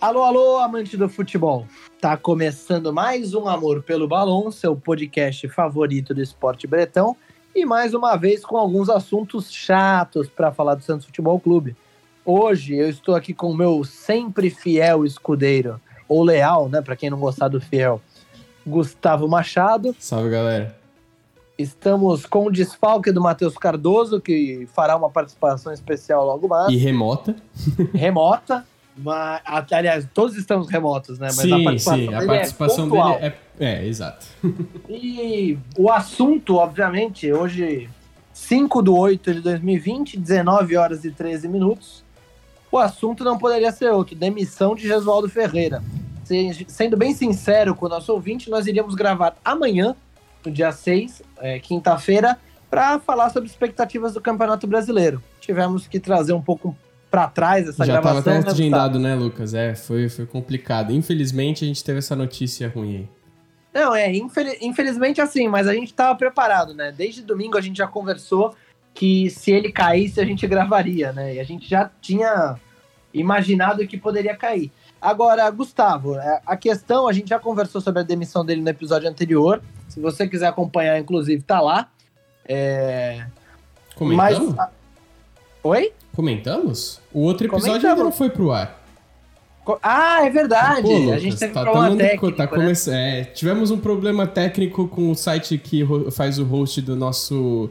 Alô, alô, amante do futebol. Tá começando mais um Amor pelo Balão, seu podcast favorito do esporte bretão, e mais uma vez com alguns assuntos chatos para falar do Santos Futebol Clube. Hoje eu estou aqui com o meu sempre fiel escudeiro, ou leal, né, para quem não gostar do fiel, Gustavo Machado. Salve, galera. Estamos com o desfalque do Matheus Cardoso, que fará uma participação especial logo mais. E remota. Remota. Mas, aliás, todos estamos remotos, né? Mas sim, a participação, sim, a participação é dele é, é, exato. E o assunto, obviamente, hoje, 5 de 8 de 2020, 19 horas e 13 minutos. O assunto não poderia ser outro: demissão de Jesualdo Ferreira. Sendo bem sincero com o nosso ouvinte, nós iríamos gravar amanhã, no dia 6, é, quinta-feira, para falar sobre expectativas do Campeonato Brasileiro. Tivemos que trazer um pouco para trás essa Já gravação. Já estava até agendado, né, Lucas? É, foi, foi complicado. Infelizmente, a gente teve essa notícia ruim aí. Não, é, infel infelizmente assim, mas a gente estava preparado, né? Desde domingo a gente já conversou que se ele caísse a gente gravaria, né? E a gente já tinha imaginado que poderia cair. Agora, Gustavo, é, a questão, a gente já conversou sobre a demissão dele no episódio anterior. Se você quiser acompanhar, inclusive, tá lá. É... Comentamos? Mas... Oi? Comentamos? O outro episódio Comentamos. ainda não foi pro ar. Ah, é verdade. Pô, Lucas, a gente teve tá, problema técnico, tá né? é, tivemos um problema técnico com o site que faz o host do nosso,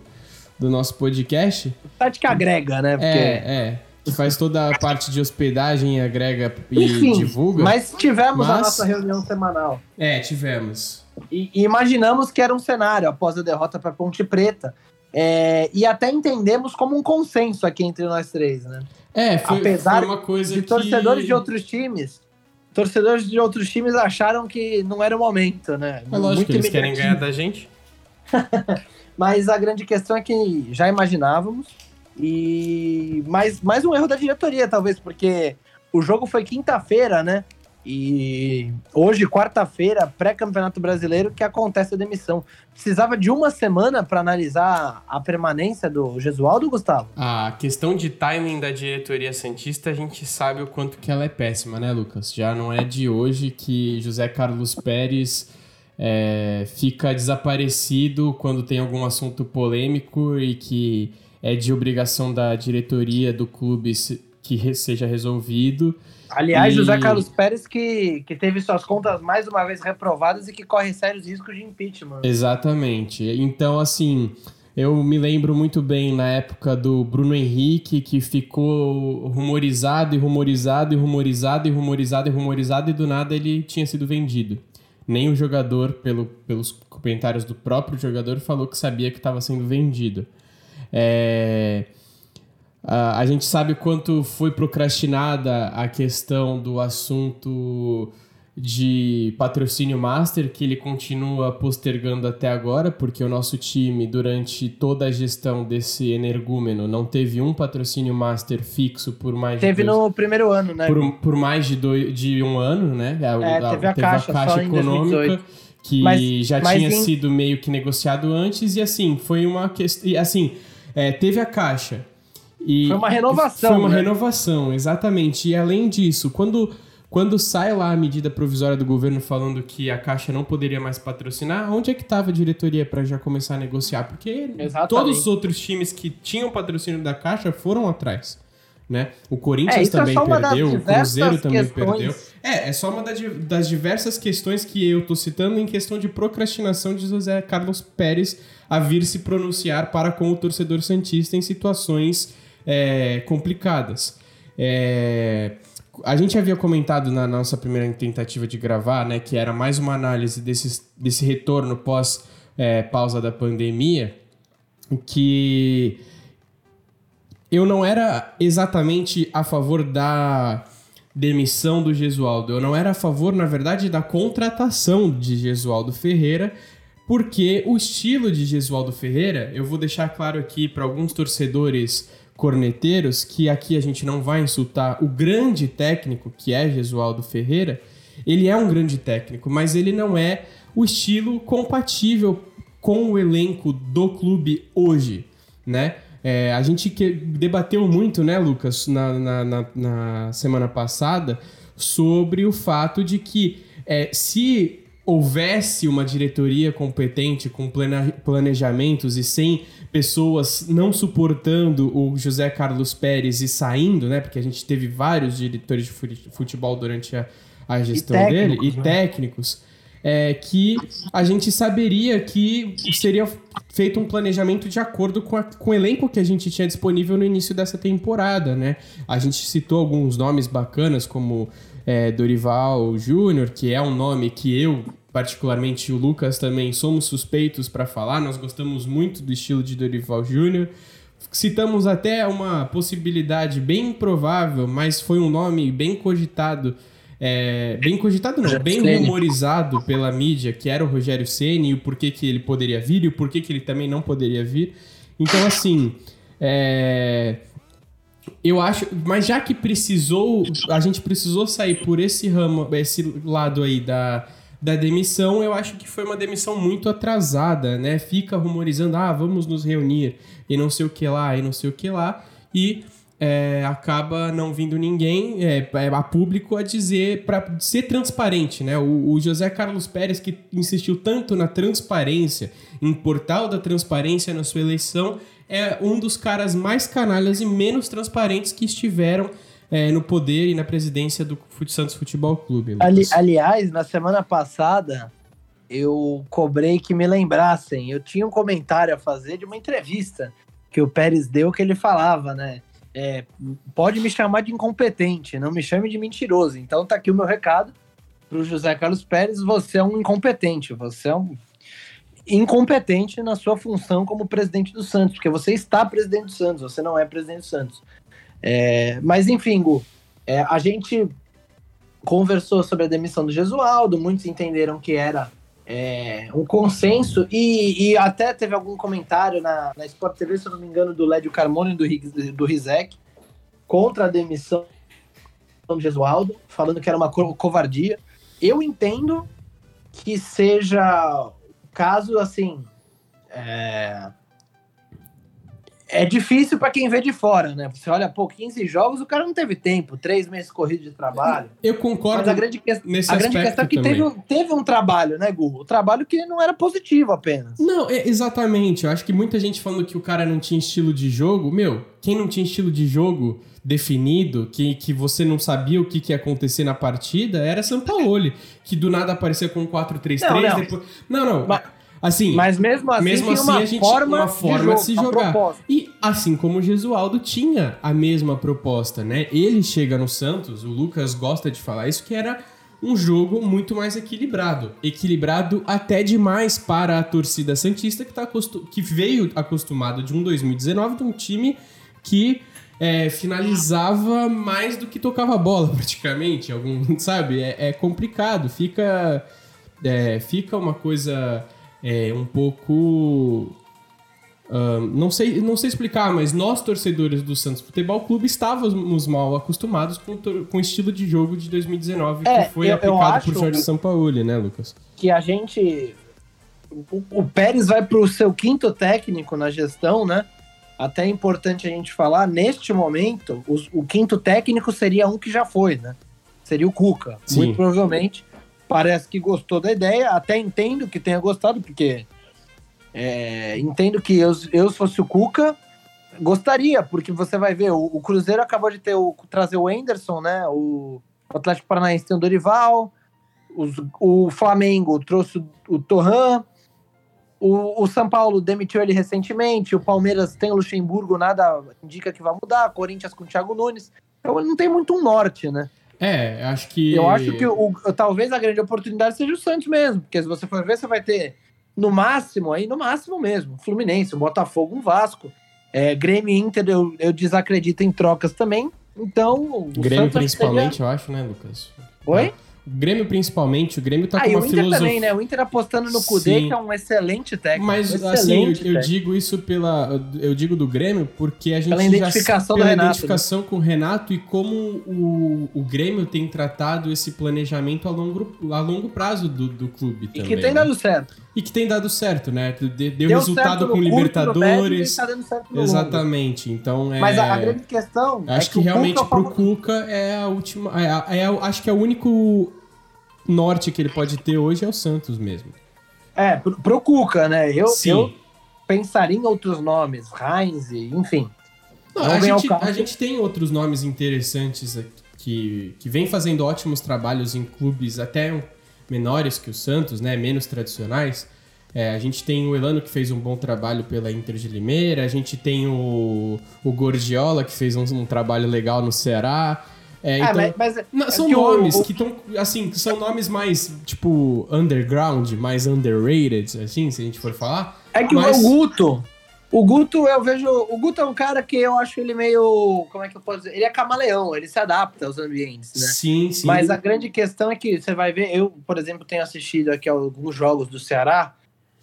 do nosso podcast. O site que agrega, né? Porque... É, é. Que faz toda a parte de hospedagem, agrega e Enfim, divulga. Mas tivemos mas... a nossa reunião semanal. É, tivemos. E, e imaginamos que era um cenário após a derrota para Ponte Preta. É, e até entendemos como um consenso aqui entre nós três, né? É, foi, Apesar foi uma coisa de que... torcedores de outros times, torcedores de outros times acharam que não era o momento, né? É lógico que eles querem ganhar da gente. Mas a grande questão é que já imaginávamos. E mais, mais um erro da diretoria, talvez, porque o jogo foi quinta-feira, né? E hoje, quarta-feira, pré-campeonato brasileiro, que acontece a demissão. Precisava de uma semana para analisar a permanência do Gesualdo, Gustavo? A questão de timing da diretoria Santista, a gente sabe o quanto que ela é péssima, né, Lucas? Já não é de hoje que José Carlos Pérez é, fica desaparecido quando tem algum assunto polêmico e que é de obrigação da diretoria do clube que seja resolvido. Aliás, e... José Carlos Pérez que, que teve suas contas mais uma vez reprovadas e que corre sérios riscos de impeachment. Exatamente. Então, assim, eu me lembro muito bem na época do Bruno Henrique, que ficou rumorizado e rumorizado e rumorizado e rumorizado e rumorizado e do nada ele tinha sido vendido. Nem o jogador, pelo, pelos comentários do próprio jogador, falou que sabia que estava sendo vendido. É... Uh, a gente sabe quanto foi procrastinada a questão do assunto de patrocínio master, que ele continua postergando até agora, porque o nosso time, durante toda a gestão desse energúmeno, não teve um patrocínio master fixo por mais teve de dois, no primeiro ano, né? Por, por mais de, dois, de um ano, né? É, teve a teve caixa, a caixa econômica. Que mas, já mas tinha em... sido meio que negociado antes, e assim, foi uma questão. Assim, é, teve a caixa, e foi uma renovação. Foi uma né? renovação, exatamente. E além disso, quando, quando sai lá a medida provisória do governo falando que a Caixa não poderia mais patrocinar, onde é que estava a diretoria para já começar a negociar? Porque exatamente. todos os outros times que tinham patrocínio da Caixa foram atrás. Né? O Corinthians é, é também perdeu, o Cruzeiro também questões. perdeu. É, é só uma das diversas questões que eu tô citando em questão de procrastinação de José Carlos Pérez a vir se pronunciar para com o torcedor Santista em situações é, complicadas. É, a gente havia comentado na nossa primeira tentativa de gravar, né, que era mais uma análise desse, desse retorno pós é, pausa da pandemia, que eu não era exatamente a favor da demissão do Gesualdo. Eu não era a favor, na verdade, da contratação de Gesualdo Ferreira, porque o estilo de Gesualdo Ferreira, eu vou deixar claro aqui para alguns torcedores corneteiros, que aqui a gente não vai insultar o grande técnico que é Gesualdo Ferreira, ele é um grande técnico, mas ele não é o estilo compatível com o elenco do clube hoje, né? É, a gente que debateu muito, né, Lucas, na, na, na, na semana passada, sobre o fato de que é, se houvesse uma diretoria competente com planejamentos e sem pessoas não suportando o José Carlos Pérez e saindo, né? Porque a gente teve vários diretores de futebol durante a, a gestão e dele e né? técnicos. É, que a gente saberia que seria feito um planejamento de acordo com, a, com o elenco que a gente tinha disponível no início dessa temporada, né? A gente citou alguns nomes bacanas, como é, Dorival Júnior, que é um nome que eu particularmente o Lucas também somos suspeitos para falar, nós gostamos muito do estilo de Dorival Júnior. Citamos até uma possibilidade bem improvável, mas foi um nome bem cogitado, é, bem cogitado não, bem rumorizado pela mídia, que era o Rogério Ceni e o porquê que ele poderia vir e o porquê que ele também não poderia vir. Então, assim, é, eu acho, mas já que precisou, a gente precisou sair por esse ramo, esse lado aí da da demissão, eu acho que foi uma demissão muito atrasada, né? Fica rumorizando, ah, vamos nos reunir e não sei o que lá, e não sei o que lá, e é, acaba não vindo ninguém é, é a público a dizer para ser transparente, né? O, o, José Carlos Pérez que insistiu tanto na transparência, em portal da transparência na sua eleição, é um dos caras mais canalhas e menos transparentes que estiveram é, no poder e na presidência do Santos Futebol Clube. Ali, aliás, na semana passada, eu cobrei que me lembrassem. Eu tinha um comentário a fazer de uma entrevista que o Pérez deu que ele falava, né? É, pode me chamar de incompetente, não me chame de mentiroso. Então tá aqui o meu recado para o José Carlos Pérez: você é um incompetente, você é um incompetente na sua função como presidente do Santos, porque você está presidente do Santos, você não é presidente do Santos. É, mas enfim, Gu, é, a gente conversou sobre a demissão do Gesualdo, muitos entenderam que era é, um consenso, e, e, até teve algum comentário na, na Sport TV, se eu não me engano, do Lédio Carmona e do, do Rizek, contra a demissão do Gesualdo, falando que era uma co covardia. Eu entendo que seja caso assim. É, é difícil para quem vê de fora, né? Você olha, pô, 15 jogos, o cara não teve tempo, três meses corrido de trabalho. Eu concordo. Mas a grande, que... a grande questão é que teve um, teve um trabalho, né, Gu? O trabalho que não era positivo apenas. Não, é, exatamente. Eu acho que muita gente falando que o cara não tinha estilo de jogo. Meu, quem não tinha estilo de jogo definido, que, que você não sabia o que, que ia acontecer na partida, era São Paulo, que do nada aparecia com 4-3-3. Não, não. Depois... não, não. Mas... Assim, mas mesmo assim, mesmo assim uma a gente forma uma forma de, de se jogar. E assim como o Gesualdo tinha a mesma proposta, né? Ele chega no Santos, o Lucas gosta de falar isso que era um jogo muito mais equilibrado, equilibrado até demais para a torcida santista que tá que veio acostumado de um 2019 de um time que é, finalizava mais do que tocava bola praticamente, algum, sabe? É, é complicado, fica é, fica uma coisa é um pouco. Uh, não, sei, não sei explicar, mas nós, torcedores do Santos Futebol Clube, estávamos mal acostumados com, com o estilo de jogo de 2019 é, que foi eu, aplicado eu por Jorge Sampaoli, né, Lucas? Que a gente. O, o Pérez vai para o seu quinto técnico na gestão, né? Até é importante a gente falar, neste momento, o, o quinto técnico seria um que já foi, né? Seria o Cuca, Sim. muito provavelmente parece que gostou da ideia, até entendo que tenha gostado, porque é, entendo que eu, eu, se fosse o Cuca, gostaria, porque você vai ver, o, o Cruzeiro acabou de ter o, trazer o Anderson, né? O, Atlético Paranaense tem o Dorival, os, o Flamengo trouxe o, Torran, o, o, São Paulo demitiu ele recentemente, o Palmeiras tem o Luxemburgo, nada indica que vai mudar, Corinthians com o Thiago Nunes. Então não tem muito um norte, né? É, acho que. Eu acho que o, talvez a grande oportunidade seja o Santos mesmo, porque se você for ver, você vai ter no máximo, aí no máximo mesmo, Fluminense, um Botafogo, um Vasco. É, Grêmio Inter eu, eu desacredito em trocas também. Então. O Grêmio Santos principalmente, seja... eu acho, né, Lucas? Oi? Grêmio principalmente, o Grêmio tá ah, com uma o Inter filosofia... também, né? O Inter apostando no Cudê, que é um excelente técnico. Mas, um assim, eu, eu, digo isso pela... Eu digo do Grêmio porque a gente pela identificação já... Pela Renato, identificação né? com o Renato e como o, o Grêmio tem tratado esse planejamento a longo, a longo prazo do, do clube e também. que tem né? dado certo. E que tem dado certo, né? Deu, deu resultado com Libertadores. Tá dando certo no Exatamente. Então é. Mas a, a grande questão. Acho é que, que realmente Cuca pro Cuca é a última. É, é, acho que é o único norte que ele pode ter hoje é o Santos mesmo. É, pro, pro Cuca, né? Eu, Sim. eu pensaria em outros nomes, Heinz, enfim. Não, a, gente, a gente tem outros nomes interessantes que, que vem fazendo ótimos trabalhos em clubes até menores que o Santos, né? Menos tradicionais. É, a gente tem o Elano que fez um bom trabalho pela Inter de Limeira, a gente tem o, o Gordiola que fez um, um trabalho legal no Ceará. É, então, ah, mas, mas não, são nomes o, que estão, assim, são nomes mais, tipo, underground, mais underrated, assim, se a gente for falar. É que mas... o Guto, o Guto, eu vejo. O Guto é um cara que eu acho ele meio. Como é que eu posso dizer? Ele é camaleão, ele se adapta aos ambientes, né? Sim, sim. Mas a grande questão é que você vai ver. Eu, por exemplo, tenho assistido aqui alguns jogos do Ceará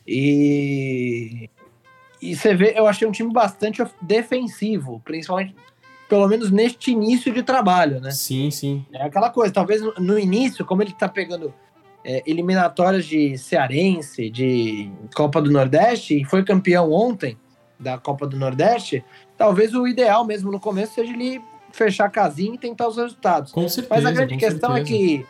e. E você vê, eu achei um time bastante defensivo, principalmente, pelo menos neste início de trabalho, né? Sim, sim. É aquela coisa, talvez no, início, como ele tá pegando é, eliminatórias de Cearense, de Copa do Nordeste, e foi campeão ontem, da Copa do Nordeste, talvez o ideal mesmo no começo seja ele fechar a casinha e tentar os resultados. Com certeza. Mas a grande questão certeza. é que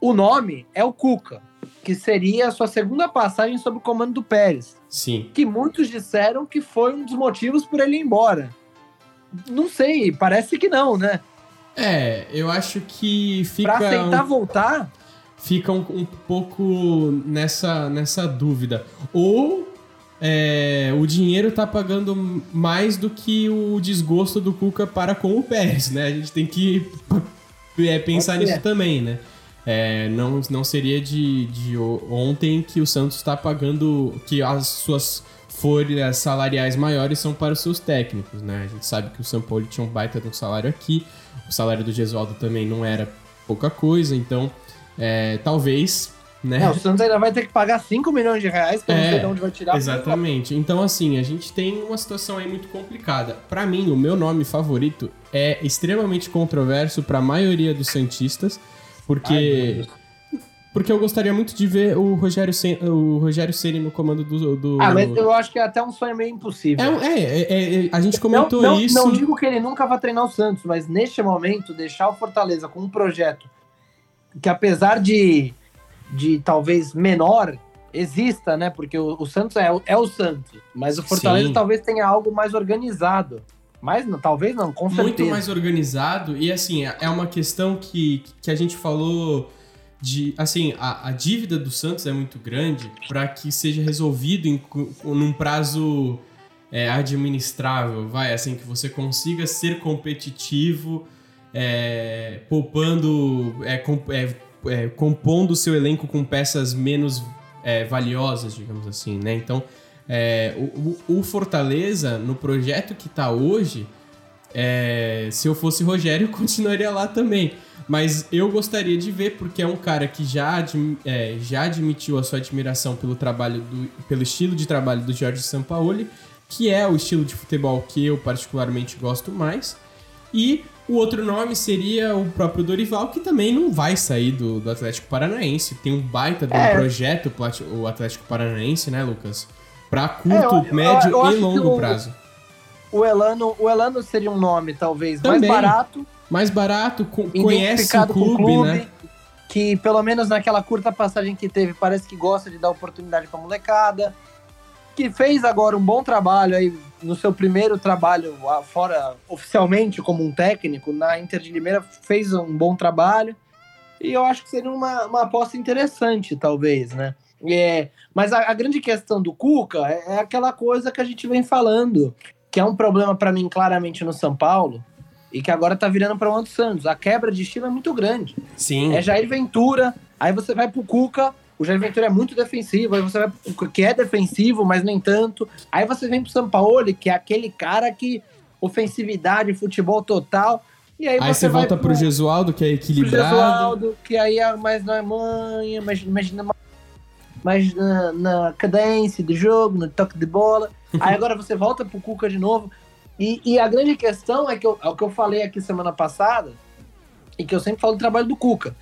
o nome é o Cuca, que seria a sua segunda passagem sob o comando do Pérez. Sim. Que muitos disseram que foi um dos motivos por ele ir embora. Não sei, parece que não, né? É, eu acho que fica. Pra tentar um... voltar. Fica um, um pouco nessa, nessa dúvida. Ou é, o dinheiro tá pagando mais do que o desgosto do Cuca para com o Pérez, né? A gente tem que é, pensar nisso também, né? É, não, não seria de, de ontem que o Santos está pagando, que as suas folhas salariais maiores são para os seus técnicos, né? A gente sabe que o São Paulo tinha um baita de um salário aqui, o salário do Gesualdo também não era pouca coisa, então é, talvez né? É, o Santos ainda vai ter que pagar 5 milhões de reais, que eu não sei É, de onde vai tirar. Exatamente. Então, assim, a gente tem uma situação aí muito complicada. Pra mim, o meu nome favorito é extremamente controverso pra maioria dos Santistas, porque. Porque eu gostaria muito de ver o Rogério, Sen, o Rogério Ceni no comando do, do. Ah, mas eu acho que é até um sonho meio impossível. É, um- é, é, é, a gente comentou não, não, isso. não digo que ele nunca vai treinar o Santos, mas neste momento, deixar o Fortaleza com um projeto que, apesar de, de talvez menor, exista, né? Porque o, o Santos é, o- é o Santos, mas o Fortaleza Sim. talvez tenha algo mais organizado. Mas não, talvez não, com muito certeza. mais organizado e assim é é uma questão que, que a gente falou de assim a, a dívida do Santos é muito grande para que seja resolvido em, num prazo é, administrável. Vai assim que você consiga ser competitivo é, poupando é, com- é, é, compondo o seu elenco com peças menos é, valiosas digamos assim né? Então é, o, o- Fortaleza, no projeto que tá hoje, é, se eu fosse Rogério, eu continuaria lá também. Mas eu gostaria de ver, porque é um cara que já, admi- é, já admitiu a sua admiração pelo trabalho do, pelo estilo de trabalho do Jorge Sampaoli, que é o estilo de futebol que eu particularmente gosto mais. E o outro nome seria o próprio Dorival, que também não vai sair do, do Atlético Paranaense. Tem um baita de um É. projeto, o Atlético Paranaense, né, Lucas? Curto, É, eu- médio eu- e longo prazo. O Elano, o Elano seria um nome, talvez, Também. mais barato, Mais barato, co- conhece o clube, o clube, né? que pelo menos naquela curta passagem que teve, parece que gosta de dar oportunidade pra molecada, que fez agora um bom trabalho aí no seu primeiro trabalho fora oficialmente como um técnico na Inter de Limeira, fez um bom trabalho. E eu acho que seria uma, uma aposta interessante, talvez, né? É, mas a, a grande questão do Cuca é, é aquela coisa que a gente vem falando, que é um problema pra mim claramente no São Paulo, e que agora tá virando para o Santos. Santos. A quebra de estilo é muito grande. Sim. É Jair Ventura, aí você vai pro Cuca, o Jair Ventura é muito defensivo, aí você vai pro Cuca, que é defensivo, mas nem tanto. Aí você vem pro Sampaoli, que é aquele cara que ofensividade, futebol total. E aí, aí você, volta pro, pro Gesualdo, que é equilibrado. Pro Gesualdo, que aí é mais na manha, mais, mais, na, mais na, na cadência do jogo, no toque de bola. aí agora você volta pro Cuca de novo. E, e a grande questão é que eu, é o que eu falei aqui semana passada, e que eu sempre falo do trabalho do Cuca.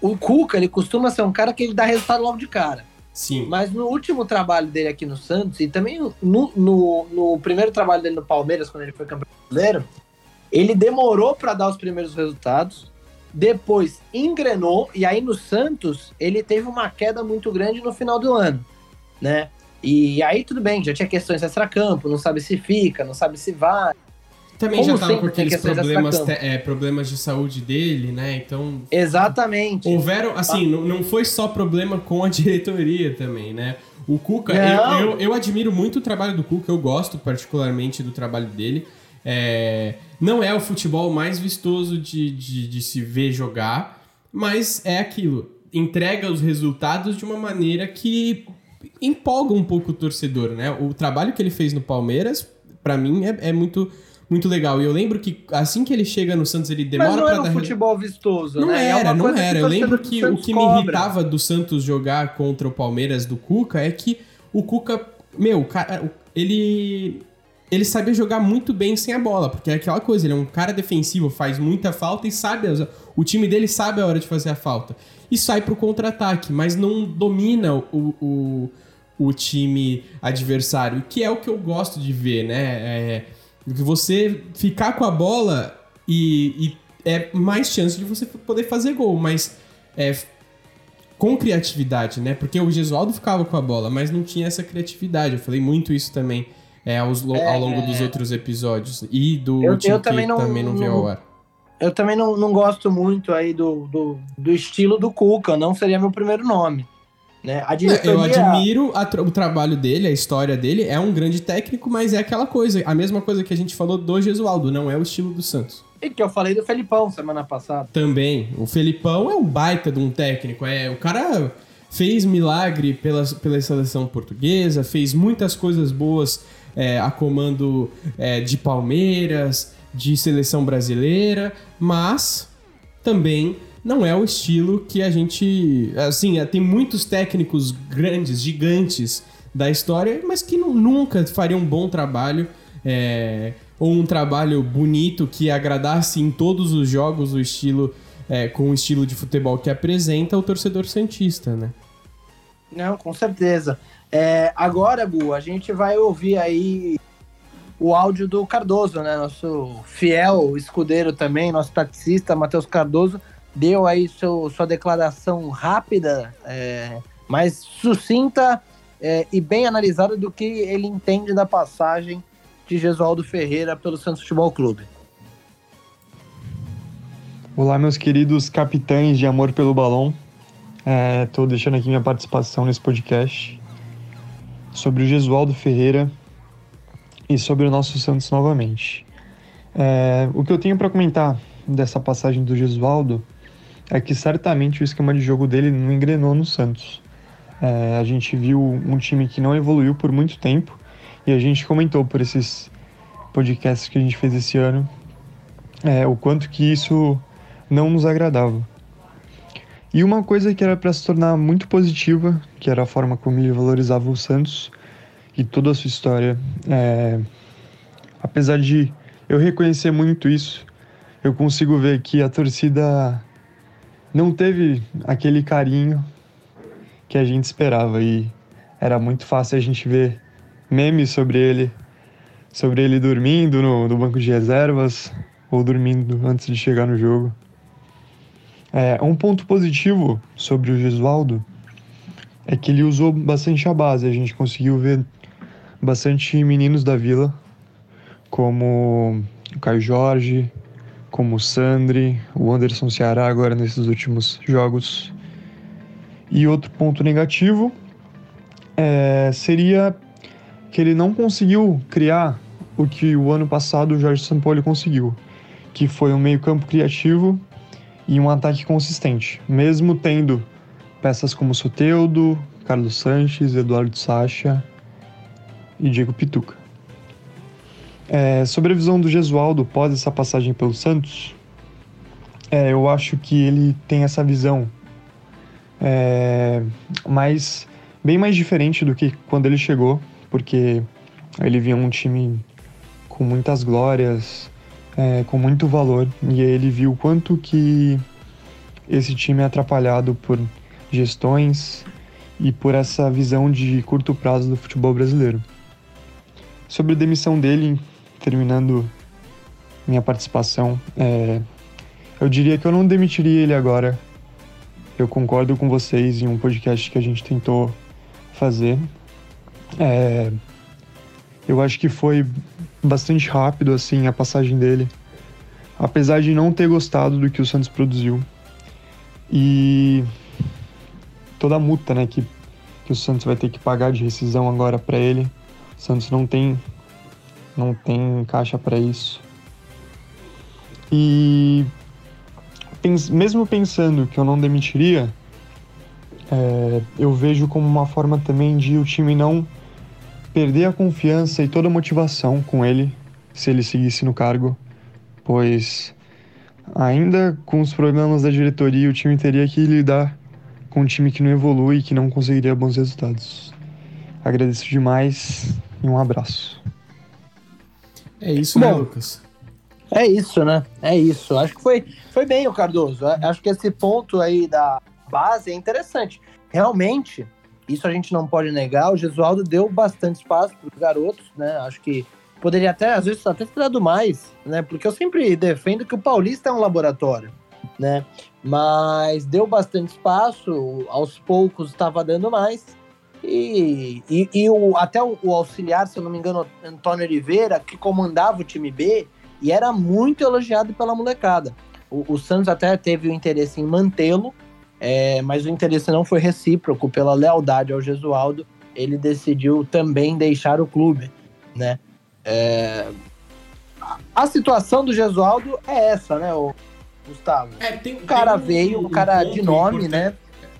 O Cuca, ele costuma ser um cara que ele dá resultado logo de cara. Sim. Mas no último trabalho dele aqui no Santos, e também no, no, no primeiro trabalho dele no Palmeiras, quando ele foi campeão brasileiro, ele demorou para dar os primeiros resultados, depois engrenou, e aí no Santos ele teve uma queda muito grande no final do ano, né? E aí tudo bem, já tinha questões extra-campo, não sabe se fica, não sabe se vai. Também Como já tava com aqueles problemas, é, problemas de saúde dele, né? Então. Exatamente. Houveram, assim, não, não foi só problema com a diretoria também, né? O Cuca, eu, eu, eu, admiro muito o trabalho do Cuca, eu gosto particularmente do trabalho dele. É, não é o futebol mais vistoso de, de, de se ver jogar, mas é aquilo. Entrega os resultados de uma maneira que empolga um pouco o torcedor, né? O trabalho que ele fez no Palmeiras, para mim, é, é, muito muito legal. E eu lembro que assim que ele chega no Santos, ele demora para dar... não era um futebol vistoso, Não né? É era, é não era. Eu lembro que o que cobra. me irritava do Santos jogar contra o Palmeiras do Cuca é que o Cuca, meu, ele ele sabia jogar muito bem sem a bola, porque é aquela coisa, ele é um cara defensivo, faz muita falta e sabe, o time dele sabe a hora de fazer a falta. E sai pro contra-ataque, mas não domina o, o, o, time adversário, que é o que eu gosto de ver, né? É, você ficar com a bola e, e é mais chance de você poder fazer gol, mas é, com criatividade, né? Porque o Gesualdo ficava com a bola, mas não tinha essa criatividade. Eu falei muito isso também é, aos, é, ao longo dos outros episódios. E do eu, último eu também que não, também não, não veio ao ar. Eu também não, não gosto muito aí do, do, do estilo do Cuca, não seria meu primeiro nome. Né? A diretoria... Eu admiro o trabalho dele, a história dele. É um grande técnico, mas é aquela coisa. A mesma coisa que a gente falou do Gesualdo, não é o estilo do Santos. E que eu falei do Felipão semana passada. Também. O Felipão é um baita de um técnico. É, o cara fez milagre pela, pela seleção portuguesa, fez muitas coisas boas é, a comando é, de Palmeiras, de seleção brasileira, mas também não é o estilo que a gente. Assim, é, tem muitos técnicos grandes, gigantes da história, mas que não, nunca fariam um bom trabalho. É, ou um trabalho bonito que agradasse em todos os jogos o estilo é, com o estilo de futebol que apresenta o torcedor santista, né? Não, com certeza. É, agora, Gu, a gente vai ouvir aí o áudio do Cardoso, né? Nosso fiel escudeiro também, nosso taxista, Matheus Cardoso, deu aí seu, sua declaração rápida, é, mas sucinta é, e bem analisada do que ele entende da passagem de Gesualdo Ferreira pelo Santos Futebol Clube. Olá, meus queridos capitães de Amor pelo Balão. Estou é, deixando aqui minha participação nesse podcast sobre o Gesualdo Ferreira e sobre o nosso Santos novamente. É, o que eu tenho para comentar dessa passagem do Gesualdo é que certamente o esquema de jogo dele não engrenou no Santos. É, a gente viu um time que não evoluiu por muito tempo e a gente comentou por esses podcasts que a gente fez esse ano é, o quanto que isso não nos agradava. E uma coisa que era para se tornar muito positiva, que era a forma como ele valorizava o Santos e toda a sua história. É... Apesar de eu reconhecer muito isso, eu consigo ver que a torcida não teve aquele carinho que a gente esperava e era muito fácil a gente ver memes sobre ele, sobre ele dormindo no, no banco de reservas ou dormindo antes de chegar no jogo. É, um ponto positivo sobre o Gesualdo é que ele usou bastante a base. A gente conseguiu ver bastante meninos da vila, como o Caio Jorge, como o Sandri, o Anderson Ceará agora nesses últimos jogos. E outro ponto negativo é, seria que ele não conseguiu criar o que o ano passado o Jorge Sampaoli conseguiu, que foi um meio-campo criativo e um ataque consistente, mesmo tendo peças como Soteudo, Carlos Sanches, Eduardo Sacha e Diego Pituca. É, sobre a visão do Gesualdo pós essa passagem pelo Santos, É, eu acho que ele tem essa visão é, mais, bem mais diferente do que quando ele chegou, porque ele vinha um time com muitas glórias, é, com muito valor, e ele viu quanto que esse time é atrapalhado por gestões e por essa visão de curto prazo do futebol brasileiro. Sobre a demissão dele, terminando minha participação, é, eu diria que eu não demitiria ele agora. Eu concordo com vocês em um podcast que a gente tentou fazer. É, eu acho que foi bastante rápido assim a passagem dele, apesar de não ter gostado do que o Santos produziu. E toda a multa, né, que, que o Santos vai ter que pagar de rescisão agora para ele. O Santos não tem não tem caixa para isso. E pens, mesmo pensando que eu não demitiria, é, eu vejo como uma forma também de o time não perder a confiança e toda a motivação com ele se ele seguisse no cargo, pois ainda com os problemas da diretoria, o time teria que lidar com um time que não evolui e que não conseguiria bons resultados. Agradeço demais e um abraço. É isso, né, Bom, né, Lucas? É isso, né? É isso. Acho que foi, foi bem o Cardoso. Acho que esse ponto aí da base é interessante. Realmente, isso a gente não pode negar. O Gesualdo deu bastante espaço para os garotos, né? Acho que poderia até, às vezes, até ter dado mais, né? Porque eu sempre defendo que o Paulista é um laboratório, né? Mas deu bastante espaço, aos poucos estava dando mais. E, e, e o, até o, o, auxiliar, se eu não me engano, Antônio Oliveira, que comandava o time B e era muito elogiado pela molecada. O, o Santos até teve o interesse em mantê-lo, é, mas o interesse não foi recíproco pela lealdade ao Gesualdo. Ele decidiu também deixar o clube, né? É, a situação do Gesualdo é essa, né, o Gustavo? É, tem, o cara um, veio, um, um cara de nome, né?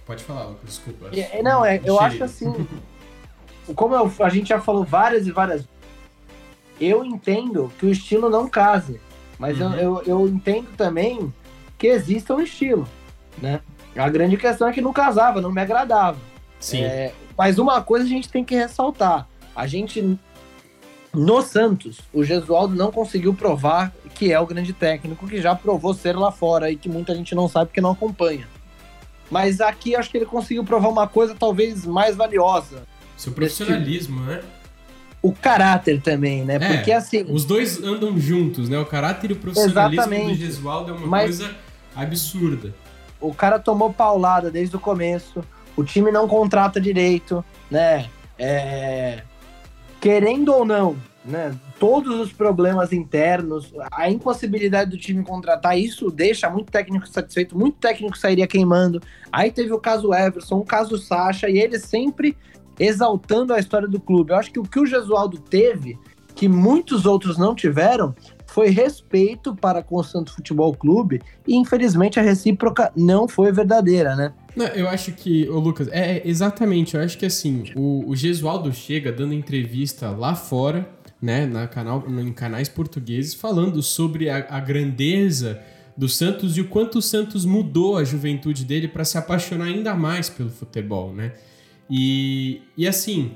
Pode falar, desculpa. É, não, é, eu acho assim. como eu, a gente já falou várias e várias vezes, eu entendo que o estilo não case. Mas uhum. eu, eu, eu, entendo também que exista um estilo, né? A grande questão é que não casava, não me agradava. Sim. É, mas uma coisa a gente tem que ressaltar. A gente, no Santos, o Gesualdo não conseguiu provar que é o grande técnico, que já provou ser lá fora e que muita gente não sabe porque não acompanha. Mas aqui acho que ele conseguiu provar uma coisa talvez mais valiosa. Seu profissionalismo, né? O caráter também, né? É, Porque assim. Os dois andam juntos, né? O caráter e o profissionalismo exatamente. do Gesualdo é uma Mas coisa absurda. O cara tomou paulada desde o começo. O time não contrata direito, né? É... Querendo ou não, né? Todos os problemas internos, a impossibilidade do time contratar, isso deixa muito técnico satisfeito, muito técnico sairia queimando. Aí teve o caso Everson, o caso Sacha, e ele sempre exaltando a história do clube. Eu acho que o que o Jesualdo teve, que muitos outros não tiveram, foi respeito para com o Santos Futebol Clube, e infelizmente a recíproca não foi verdadeira, né? Não, eu acho que, o Lucas, é, é, exatamente, eu acho que assim, o, o Gesualdo chega dando entrevista lá fora né, na canal, em canais portugueses, falando sobre a, a grandeza do Santos e o quanto o Santos mudou a juventude dele para se apaixonar ainda mais pelo futebol, né? E, e assim,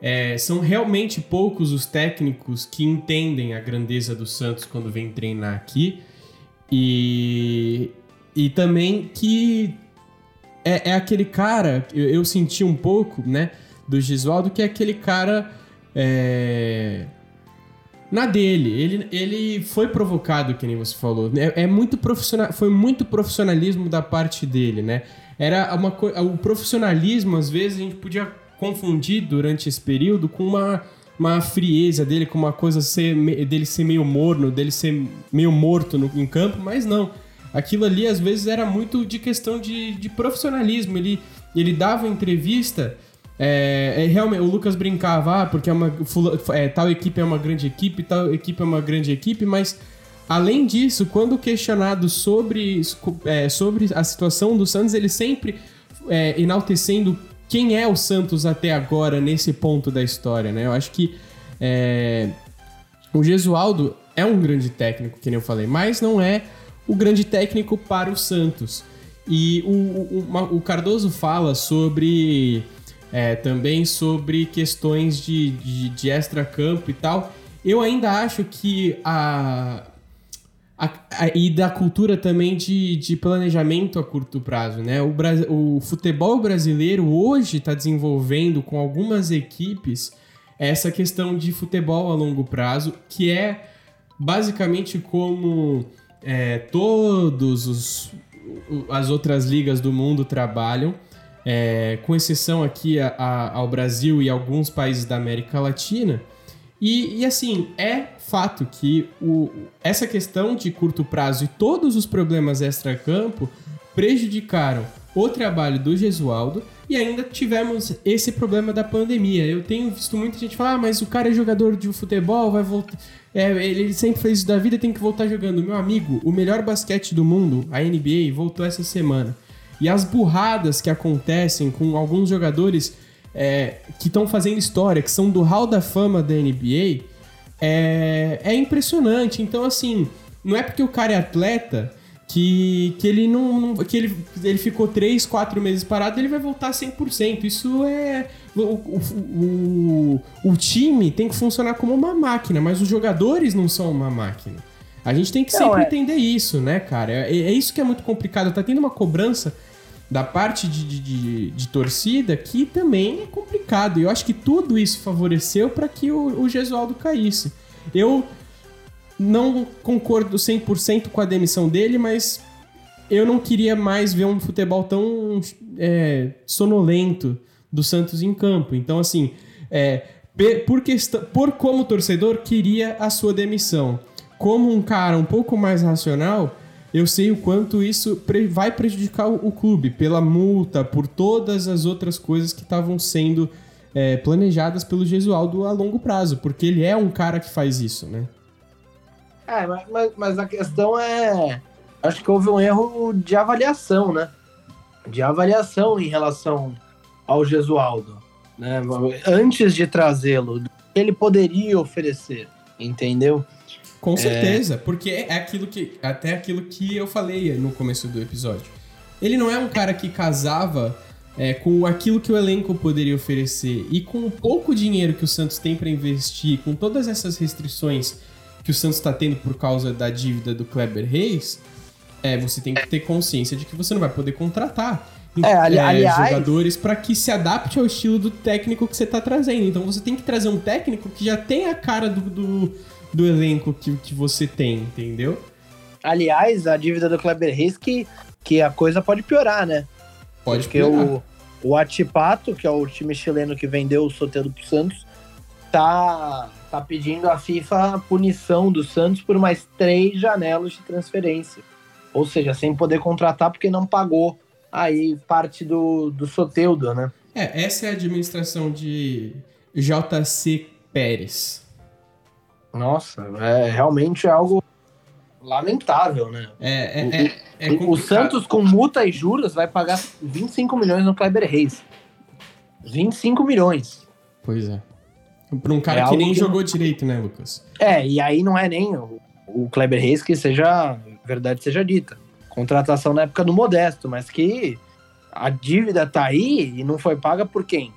é, são realmente poucos os técnicos que entendem a grandeza do Santos quando vem treinar aqui e, e também que é, é aquele cara, eu, eu, senti um pouco, né, do Gisvaldo, que é aquele cara é, na dele. Ele, ele foi provocado, que nem você falou. É, é muito profissional, foi muito profissionalismo da parte dele, né? Era uma o profissionalismo às vezes a gente podia confundir durante esse período com uma uma frieza dele, com uma coisa ser, dele ser meio morno, dele ser meio morto no, em campo, mas não. Aquilo ali às vezes era muito de questão de, de profissionalismo. Ele, ele dava entrevista é, é, realmente, o Lucas brincava, ah, porque é uma, é, tal equipe é uma grande equipe, tal equipe é uma grande equipe, mas além disso, quando questionado sobre, é, sobre a situação do Santos, ele sempre é, enaltecendo quem é o Santos até agora nesse ponto da história, né? Eu acho que é, o Gesualdo é um grande técnico, que nem eu falei, mas não é o grande técnico para o Santos. E o, o, o Cardoso fala sobre é, também sobre questões de, de, de extra-campo e tal. Eu ainda acho que a, a, a, e da cultura também de, de planejamento a curto prazo, né? O, o futebol brasileiro hoje está desenvolvendo com algumas equipes essa questão de futebol a longo prazo, que é basicamente como é, todos os as outras ligas do mundo trabalham, é, com exceção aqui a, a, ao Brasil e alguns países da América Latina. E, e assim, é fato que o, essa questão de curto prazo e todos os problemas extra-campo prejudicaram o trabalho do Gesualdo e ainda tivemos esse problema da pandemia. Eu tenho visto muita gente falar, ah, mas o cara é jogador de futebol, vai voltar. É, ele sempre fez isso da vida, tem que voltar jogando. Meu amigo, o melhor basquete do mundo, a NBA, voltou essa semana. E as burradas que acontecem com alguns jogadores é, que estão fazendo história, que são do hall da fama da NBA, é, é impressionante. Então, assim, não é porque o cara é atleta que, que ele não, que ele, ele ficou 3, 4 meses parado, ele vai voltar 100%. Isso é o, o, o, o, time tem que funcionar como uma máquina, mas os jogadores não são uma máquina. A gente tem que não, sempre é. entender isso, né, cara? É, é, isso que é muito complicado. Tá tendo uma cobrança da parte de, de, de, de torcida que também é complicado. Eu acho que tudo isso favoreceu para que o, o Gesualdo caísse. Eu não concordo 100% com a demissão dele, mas eu não queria mais ver um futebol tão é, sonolento do Santos em campo. Então, assim, é, por, questão, por como torcedor, queria a sua demissão. Como um cara um pouco mais racional, eu sei o quanto isso vai prejudicar o, clube, pela multa, por todas as outras coisas que estavam sendo é, planejadas pelo Gesualdo a longo prazo, porque ele é um cara que faz isso, né? É, mas, mas a questão é. Acho que houve um erro de avaliação, né? De avaliação em relação ao Gesualdo. Né? Antes de trazê-lo, ele poderia oferecer, entendeu? Com certeza, é... porque é aquilo que. Até aquilo que eu falei no começo do episódio. Ele não é um cara que casava é, com aquilo que o elenco poderia oferecer. E com o pouco dinheiro que o Santos tem para investir, com todas essas restrições que o Santos está tendo por causa da dívida do Kleber Reis, é, você tem que ter consciência de que você não vai poder contratar é, ali, é, aliás, jogadores para que se adapte ao estilo do técnico que você está trazendo. Então você tem que trazer um técnico que já tem a cara do, do, do elenco que, que você tem, entendeu? Aliás, a dívida do Kleber Reis que, que a coisa pode piorar, né? Pode Porque piorar. o, o Atipato, que é o time chileno que vendeu o Soteldo pro Santos, tá tá pedindo à FIFA a punição do Santos por mais três janelas de transferência. Ou seja, sem poder contratar porque não pagou aí parte do, do Soteudo, né? É, essa é a administração de JC Pérez. Nossa, é realmente algo lamentável, né? É, é, é, é o, o, Santos, com multa e juros, vai pagar 25 milhões no Kleber Reis. 25 milhões. Pois é. Pra um cara é que nem que jogou direito, né, Lucas? É, e aí não é nem o, o Kleber Reis que seja, verdade seja dita. Contratação na época do Modesto, mas que a dívida tá aí e não foi paga por quem?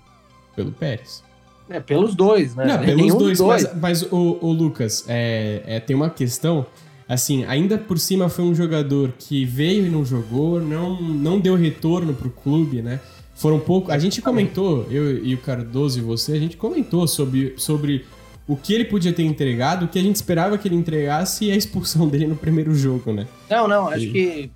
Pelo Pérez. É, pelos dois, né? Não, pelos dois, dois, mas, mas o, o Lucas, é, é, tem uma questão, assim, ainda por cima foi um jogador que veio e não jogou, não, não deu retorno pro clube, né? Foram pouco. A gente comentou, eu e o Cardoso e você, a gente comentou sobre, sobre o que ele podia ter entregado, o que a gente esperava que ele entregasse e a expulsão dele no primeiro jogo, né? Não, não, acho e... que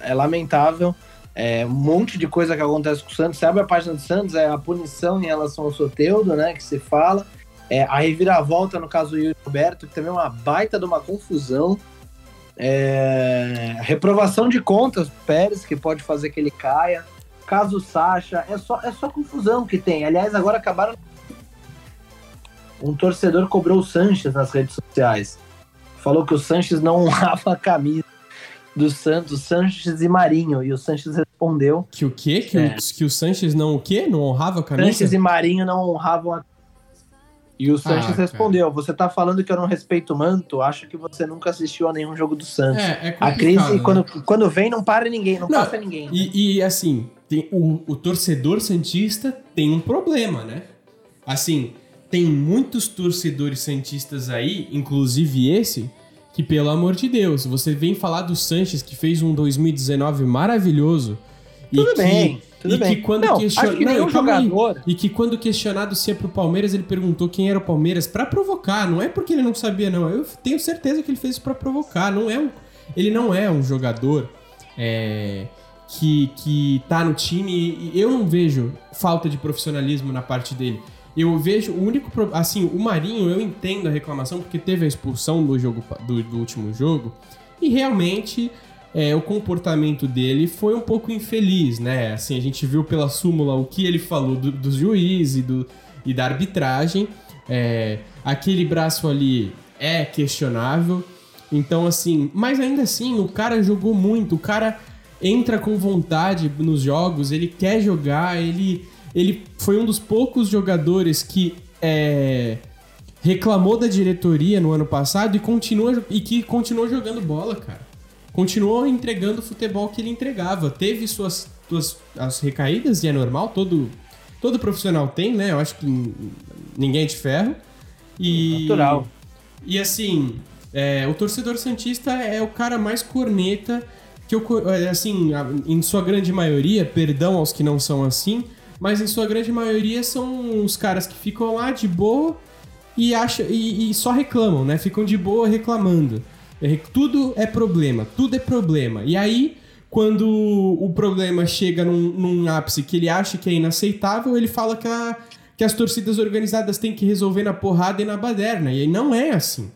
é lamentável. É, um monte de coisa que acontece com o Santos. Você abre a página do Santos, é a punição em relação ao Soteudo, né? Que se fala. É, a reviravolta no caso do Roberto, que também é uma baita de uma confusão. É, reprovação de contas Pérez, que pode fazer que ele caia. Caso Sacha, é só, é só confusão que tem. Aliás, agora acabaram. Um torcedor cobrou o Sanches nas redes sociais. Falou que o Sanches não honrava a camisa do Santos, Sanches e Marinho. E o Sanches respondeu. Que o quê? Que, é. o, que o Sanches não o quê? Não honrava a camisa? Sanches e Marinho não honravam a E o Sanches ah, respondeu: Você tá falando que eu não respeito o manto? Acho que você nunca assistiu a nenhum jogo do Santos. É, é a crise, né? quando, quando vem, não para ninguém, não, não passa ninguém. Né? E, e, assim, tem, o, o torcedor Santista tem um problema, né? Assim, tem muitos torcedores Santistas aí, inclusive esse, que pelo amor de Deus, você vem falar do Sanches que fez um 2019 maravilhoso. Tudo bem. Que tudo e bem. que quando não, question... que não, jogador... E que quando questionado se é pro Palmeiras, ele perguntou quem era o Palmeiras para provocar. Não é porque ele não sabia, não. Eu tenho certeza que ele fez isso pra provocar. Não é um... Ele não é um jogador é... que, que tá no time. Eu não vejo falta de profissionalismo na parte dele. Eu vejo o único. Assim, o Marinho, eu entendo a reclamação porque teve a expulsão do, jogo, do, do último jogo. E realmente é, o comportamento dele foi um pouco infeliz, né? Assim, a gente viu pela súmula o que ele falou do, do juiz e, do, e da arbitragem. É, aquele braço ali é questionável. Então, assim, mas ainda assim, o cara jogou muito, o cara entra com vontade nos jogos, ele quer jogar, ele, ele foi um dos poucos jogadores que é, reclamou da diretoria no ano passado e, continua, e que continuou jogando bola, cara continuou entregando o futebol que ele entregava. Teve suas, suas as recaídas, e é normal, todo, todo profissional tem, né? Eu acho que ninguém é de ferro. E, Natural. E assim, é, o torcedor Santista é o cara mais corneta que eu, é, assim, em sua grande maioria, perdão aos que não são assim, mas em sua grande maioria são os caras que ficam lá de boa e, acha, e, e só reclamam, né? Ficam de boa reclamando. É, tudo é problema, tudo é problema. E aí, quando o problema chega num, num ápice que ele acha que é inaceitável, ele fala que, a, que as torcidas organizadas têm que resolver na porrada e na baderna. E aí não é assim.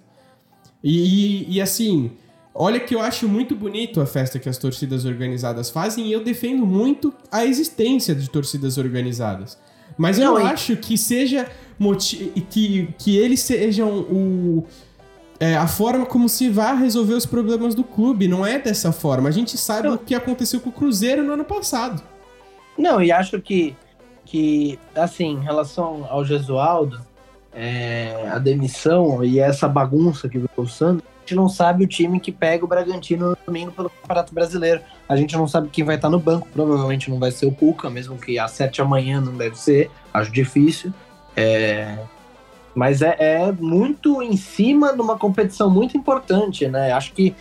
E, e, e, assim, olha que eu acho muito bonito a festa que as torcidas organizadas fazem e eu defendo muito a existência de torcidas organizadas. Mas eu não, acho que seja que, que eles sejam o, é, a forma como se vai resolver os problemas do clube. Não é dessa forma. A gente sabe o que aconteceu com o Cruzeiro no ano passado. Não, e acho que, que assim, em relação ao Gesualdo, é, a demissão e essa bagunça que veio o Santos, a gente não sabe o time que pega o Bragantino no domingo pelo Campeonato Brasileiro. A gente não sabe quem vai estar no banco. Provavelmente não vai ser o Cuca, mesmo que às sete da manhã não deve ser. Acho difícil. É, mas é, é muito em cima de uma competição muito importante, né? Acho que.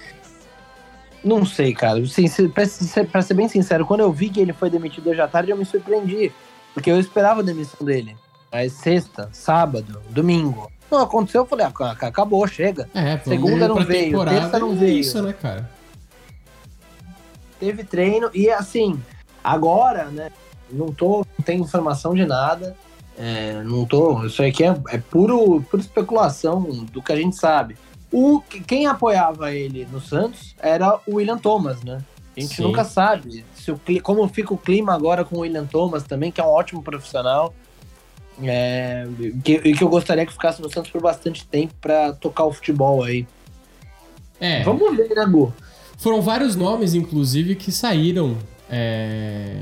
Não sei, cara. Pra ser, pra ser bem sincero, quando eu vi que ele foi demitido hoje à tarde, eu me surpreendi. Porque eu esperava a demissão dele. Mas sexta, sábado, domingo. Não aconteceu, eu falei, ah, acabou, chega. É, Segunda não veio, terça não é veio. Isso, né, cara? Teve treino e assim, agora, né? Não tô, não tenho informação de nada. É, não tô. Isso aqui é, é puro, pura especulação do que a gente sabe. O, quem apoiava ele no Santos era o William Thomas, né? A gente Sim. nunca sabe se o, como fica o clima agora com o William Thomas também, que é um ótimo profissional. É, que, que eu gostaria que ficasse no Santos por bastante tempo para tocar o futebol aí. É. Vamos ver, né, Gu? Foram vários nomes, inclusive, que saíram é,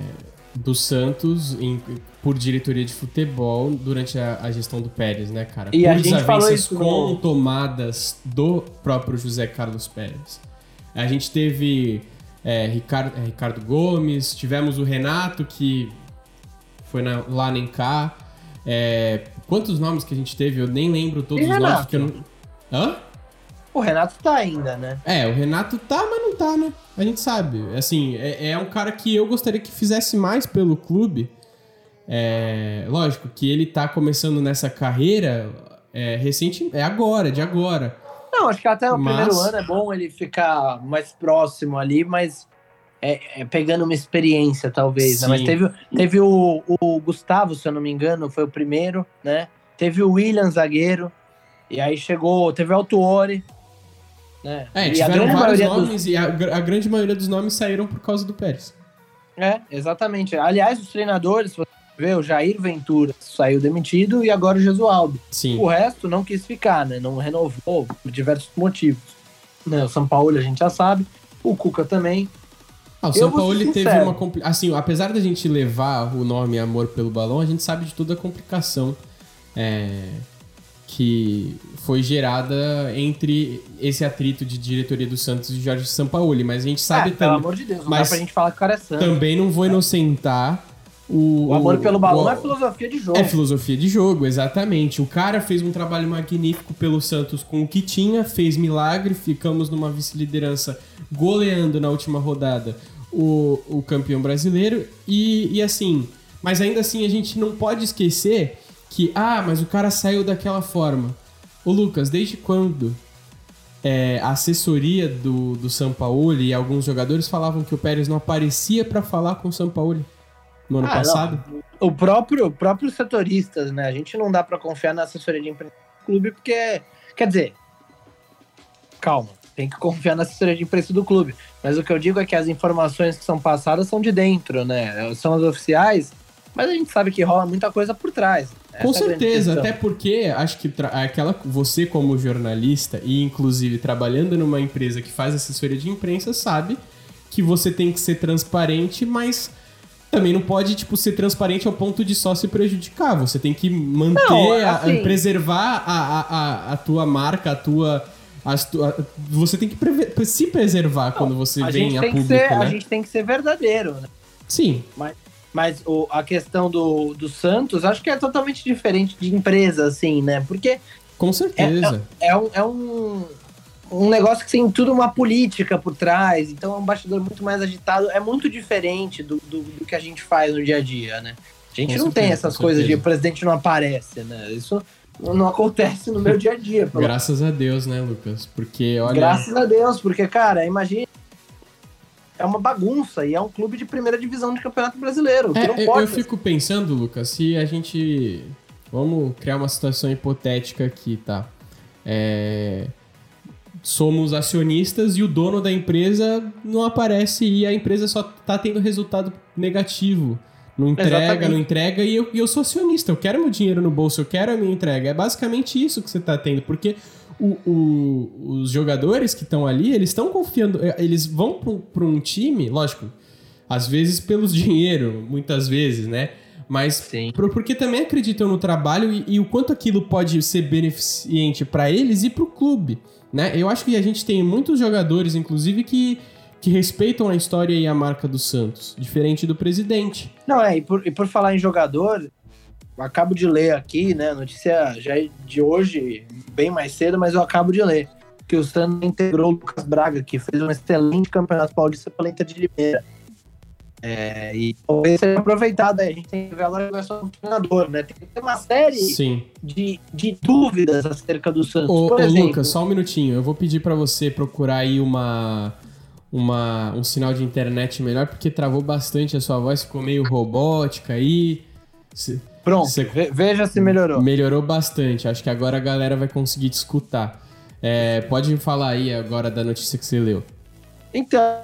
do Santos em, por diretoria de futebol durante a, a, gestão do Pérez, né, cara? E por a gente falou isso com tomadas do próprio José Carlos Pérez. A gente teve é, Ricardo, é, Ricardo Gomes, tivemos o Renato, que foi na, lá nem cá. É, quantos nomes que a gente teve? Eu nem lembro todos os nomes. Que eu não... Hã? O Renato tá ainda, né? É, o Renato tá, mas não tá, né? A gente sabe. Assim, é, é um cara que eu gostaria que fizesse mais pelo clube. É, lógico que ele tá começando nessa carreira é, recente, é agora, de agora. Não, acho que até o mas... primeiro ano é bom ele ficar mais próximo ali, mas é, é pegando uma experiência, talvez. Né? Mas teve, teve o, o Gustavo, se eu não me engano, foi o primeiro, né? Teve o William, zagueiro. E aí chegou, teve o Altuori, né? É, e tiveram vários nomes dos... e a, a, grande maioria dos nomes saíram por causa do Pérez. É, exatamente. Aliás, os treinadores, você vê, o Jair Ventura saiu demitido e agora o Jesualdo. Sim. O resto não quis ficar, né? Não renovou por diversos motivos. Né? O São Paulo a gente já sabe, o Cuca também. Ah, o São Paulo teve uma assim, apesar da gente levar o nome Amor pelo Balão, a gente sabe de toda a complicação é, que foi gerada entre esse atrito de diretoria do Santos e Jorge Sampaoli, mas a gente sabe é, também. Pelo amor de Deus, não mas dá pra gente falar que o cara é santo. Também não vou inocentar o, o amor pelo balão o, é filosofia de jogo. É filosofia de jogo, exatamente. O cara fez um trabalho magnífico pelo Santos com o que tinha, fez milagre, ficamos numa vice-liderança goleando na última rodada o, o campeão brasileiro. E, e assim, mas ainda assim a gente não pode esquecer que, ah, mas o cara saiu daquela forma. Ô Lucas, desde quando é, a assessoria do, do Sampaoli e alguns jogadores falavam que o Pérez não aparecia para falar com o Sampaoli no ano ah, passado? Não. O próprio, o próprio setoristas, né? A gente não dá para confiar na assessoria de imprensa do clube porque, quer dizer, calma, tem que confiar na assessoria de imprensa do clube. Mas o que eu digo é que as informações que são passadas são de dentro, né? São as oficiais, mas a gente sabe que rola muita coisa por trás. Com é certeza, até porque acho que aquela você como jornalista e inclusive trabalhando numa empresa que faz assessoria de imprensa sabe que você tem que ser transparente, mas também não pode tipo ser transparente ao ponto de só se prejudicar. Você tem que manter, não, assim... a, preservar a, a, a, tua marca, a tua tua, você tem que se preservar não, quando você vem a público, ser, né? A gente tem que ser verdadeiro, né? Sim. Mas mas o, a questão do, do Santos, acho que é totalmente diferente de empresa, assim, né? Porque. Com certeza. É, é, é, um, é um, um negócio que tem tudo uma política por trás. Então é um bastidor muito mais agitado. É muito diferente do, do, do que a gente faz no dia a dia, né? A gente com não certeza, tem essas coisas de o presidente não aparece, né? Isso não acontece no meu dia a dia. Graças a Deus, né, Lucas? Porque, olha. Graças a Deus, porque, cara, imagina é uma bagunça e é um clube de primeira divisão de campeonato brasileiro. É, eu, eu fico pensando, Lucas, se a gente. Vamos criar uma situação hipotética aqui, tá? É... Somos acionistas e o dono da empresa não aparece e a empresa só tá tendo resultado negativo. Não entrega, Exatamente. não entrega e eu, e eu sou acionista. Eu quero meu dinheiro no bolso, eu quero a minha entrega. É basicamente isso que você tá tendo, porque o, o, os jogadores que estão ali, eles estão confiando, é, eles vão para um time, lógico, às vezes pelos dinheiro, muitas vezes, né? Mas por, porque também acreditam no trabalho e, e, o quanto aquilo pode ser beneficente para eles e para o clube, né? Eu acho que a gente tem muitos jogadores, inclusive, que, que respeitam a história e a marca do Santos, diferente do presidente. Não, é, e por, e por falar em jogador, acabo de ler aqui, né? Notícia já é de hoje, bem mais cedo, mas eu acabo de ler que o Santos integrou o Lucas Braga, que fez um excelente campeonato paulista pela Inter de Limeira. É, e talvez seja aproveitado aí. A gente tem que ver agora a do treinador, né? Tem que ter uma série De, de dúvidas acerca do Santos. Ô, Por ô exemplo, Lucas, só um minutinho. Eu vou pedir para você procurar aí uma, uma, um sinal de internet melhor, porque travou bastante a sua voz, ficou meio robótica aí. Pronto, Você... veja se melhorou. Melhorou bastante. Acho que agora a galera vai conseguir te escutar. É, pode falar aí agora da notícia que você leu. Então,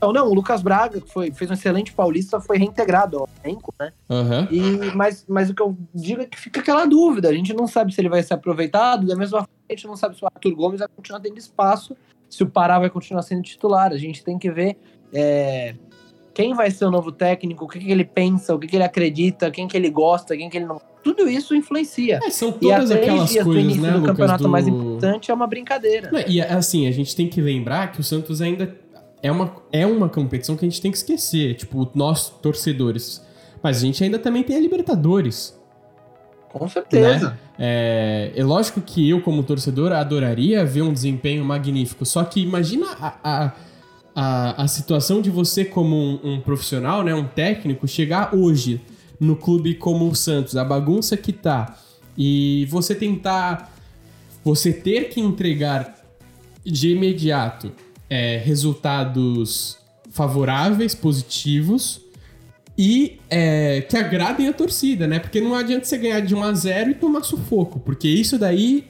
não, o Lucas Braga, que foi, fez um excelente paulista, foi reintegrado ao elenco, né? Uhum. E, mas, mas o que eu digo é que fica aquela dúvida. A gente não sabe se ele vai ser aproveitado, da mesma forma a gente não sabe se o Arthur Gomes vai continuar tendo espaço, se o Pará vai continuar sendo titular. A gente tem que ver é, quem vai ser o novo técnico, o que, que ele pensa, o que, que, ele acredita, quem que ele gosta, quem que ele não. Tudo isso influencia. É, são todas e aquelas dias coisas, do né, do campeonato do... mais importante é uma brincadeira. e assim, a gente tem que lembrar que o Santos ainda é uma, é uma competição que a gente tem que esquecer, tipo, nós torcedores. Mas a gente ainda também tem a Libertadores. Com certeza. Né? É, é lógico que eu, como torcedor, adoraria ver um desempenho magnífico. Só que imagina a, a a, a situação de você, como um, um, profissional, né, um técnico, chegar hoje no clube como o Santos, a bagunça que tá, e você tentar. Você ter que entregar de imediato é, resultados favoráveis, positivos e é, que agradem a torcida, né? Porque não adianta você ganhar de 1 a 0 e tomar sufoco, porque isso daí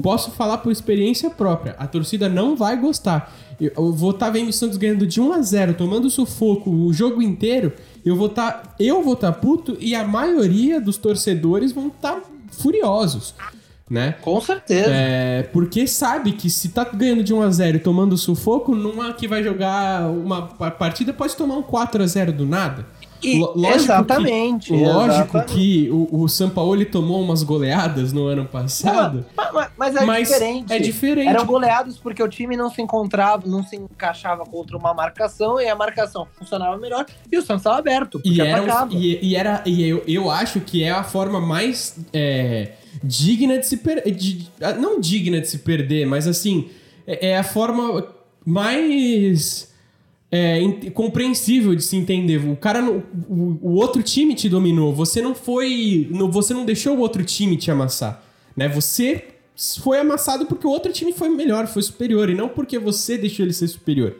posso falar por experiência própria. A torcida não vai gostar. Eu vou estar tá vendo o Santos ganhando de 1 a 0 tomando sufoco o jogo inteiro. Eu vou estar. Tá, eu vou estar tá puto e a maioria dos torcedores vão estar tá furiosos. Né? Com certeza. É, porque sabe que se tá ganhando de 1 a 0 e tomando sufoco, numa que vai jogar uma partida pode tomar um 4 a 0 do nada. E, lógico exatamente. Que, lógico exatamente. que o, o Sampaoli tomou umas goleadas no ano passado. Mas, mas, mas é mas diferente. É diferente. Eram goleados porque o time não se encontrava, não se encaixava contra uma marcação e a marcação funcionava melhor e o Santos estava aberto. E era, e, e, era. E eu, eu acho que é a forma mais é, digna de se perder. Não digna de se perder, mas assim. É, é a forma mais é, compreensível de se entender. O cara, o, o, outro time te dominou. Você não foi, você não deixou o outro time te amassar, né? Você foi amassado porque o outro time foi melhor, foi superior e não porque você deixou ele ser superior,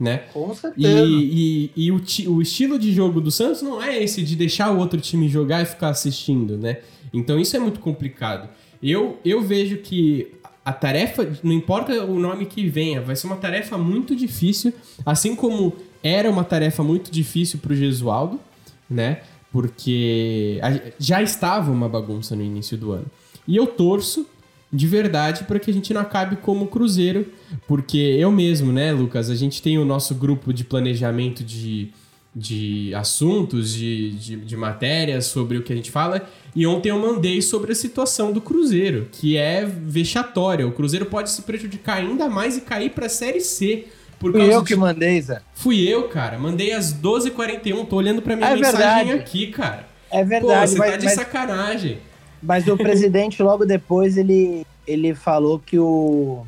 né? Com certeza. E, e, e o, o estilo de jogo do Santos não é esse de deixar o outro time jogar e ficar assistindo, né? Então isso é muito complicado. Eu, eu vejo que a tarefa, não importa o nome que venha, vai ser uma tarefa muito difícil, assim como era uma tarefa muito difícil para o Gesualdo, né? Porque já estava uma bagunça no início do ano. E eu torço de verdade para que a gente não acabe como Cruzeiro, porque eu mesmo, né, Lucas, a gente tem o nosso grupo de planejamento de de assuntos, de, de, de, matérias sobre o que a gente fala. E ontem eu mandei sobre a situação do Cruzeiro, que é vexatória. O Cruzeiro pode se prejudicar ainda mais e cair para a Série C. Por Fui eu de... que mandei, Zé. Fui eu, cara. Mandei às 12h41. Tô olhando pra minha é mensagem verdade. aqui, cara. É verdade. Pô, você mas, tá de mas, sacanagem. Mas o presidente, logo depois, ele, ele falou que o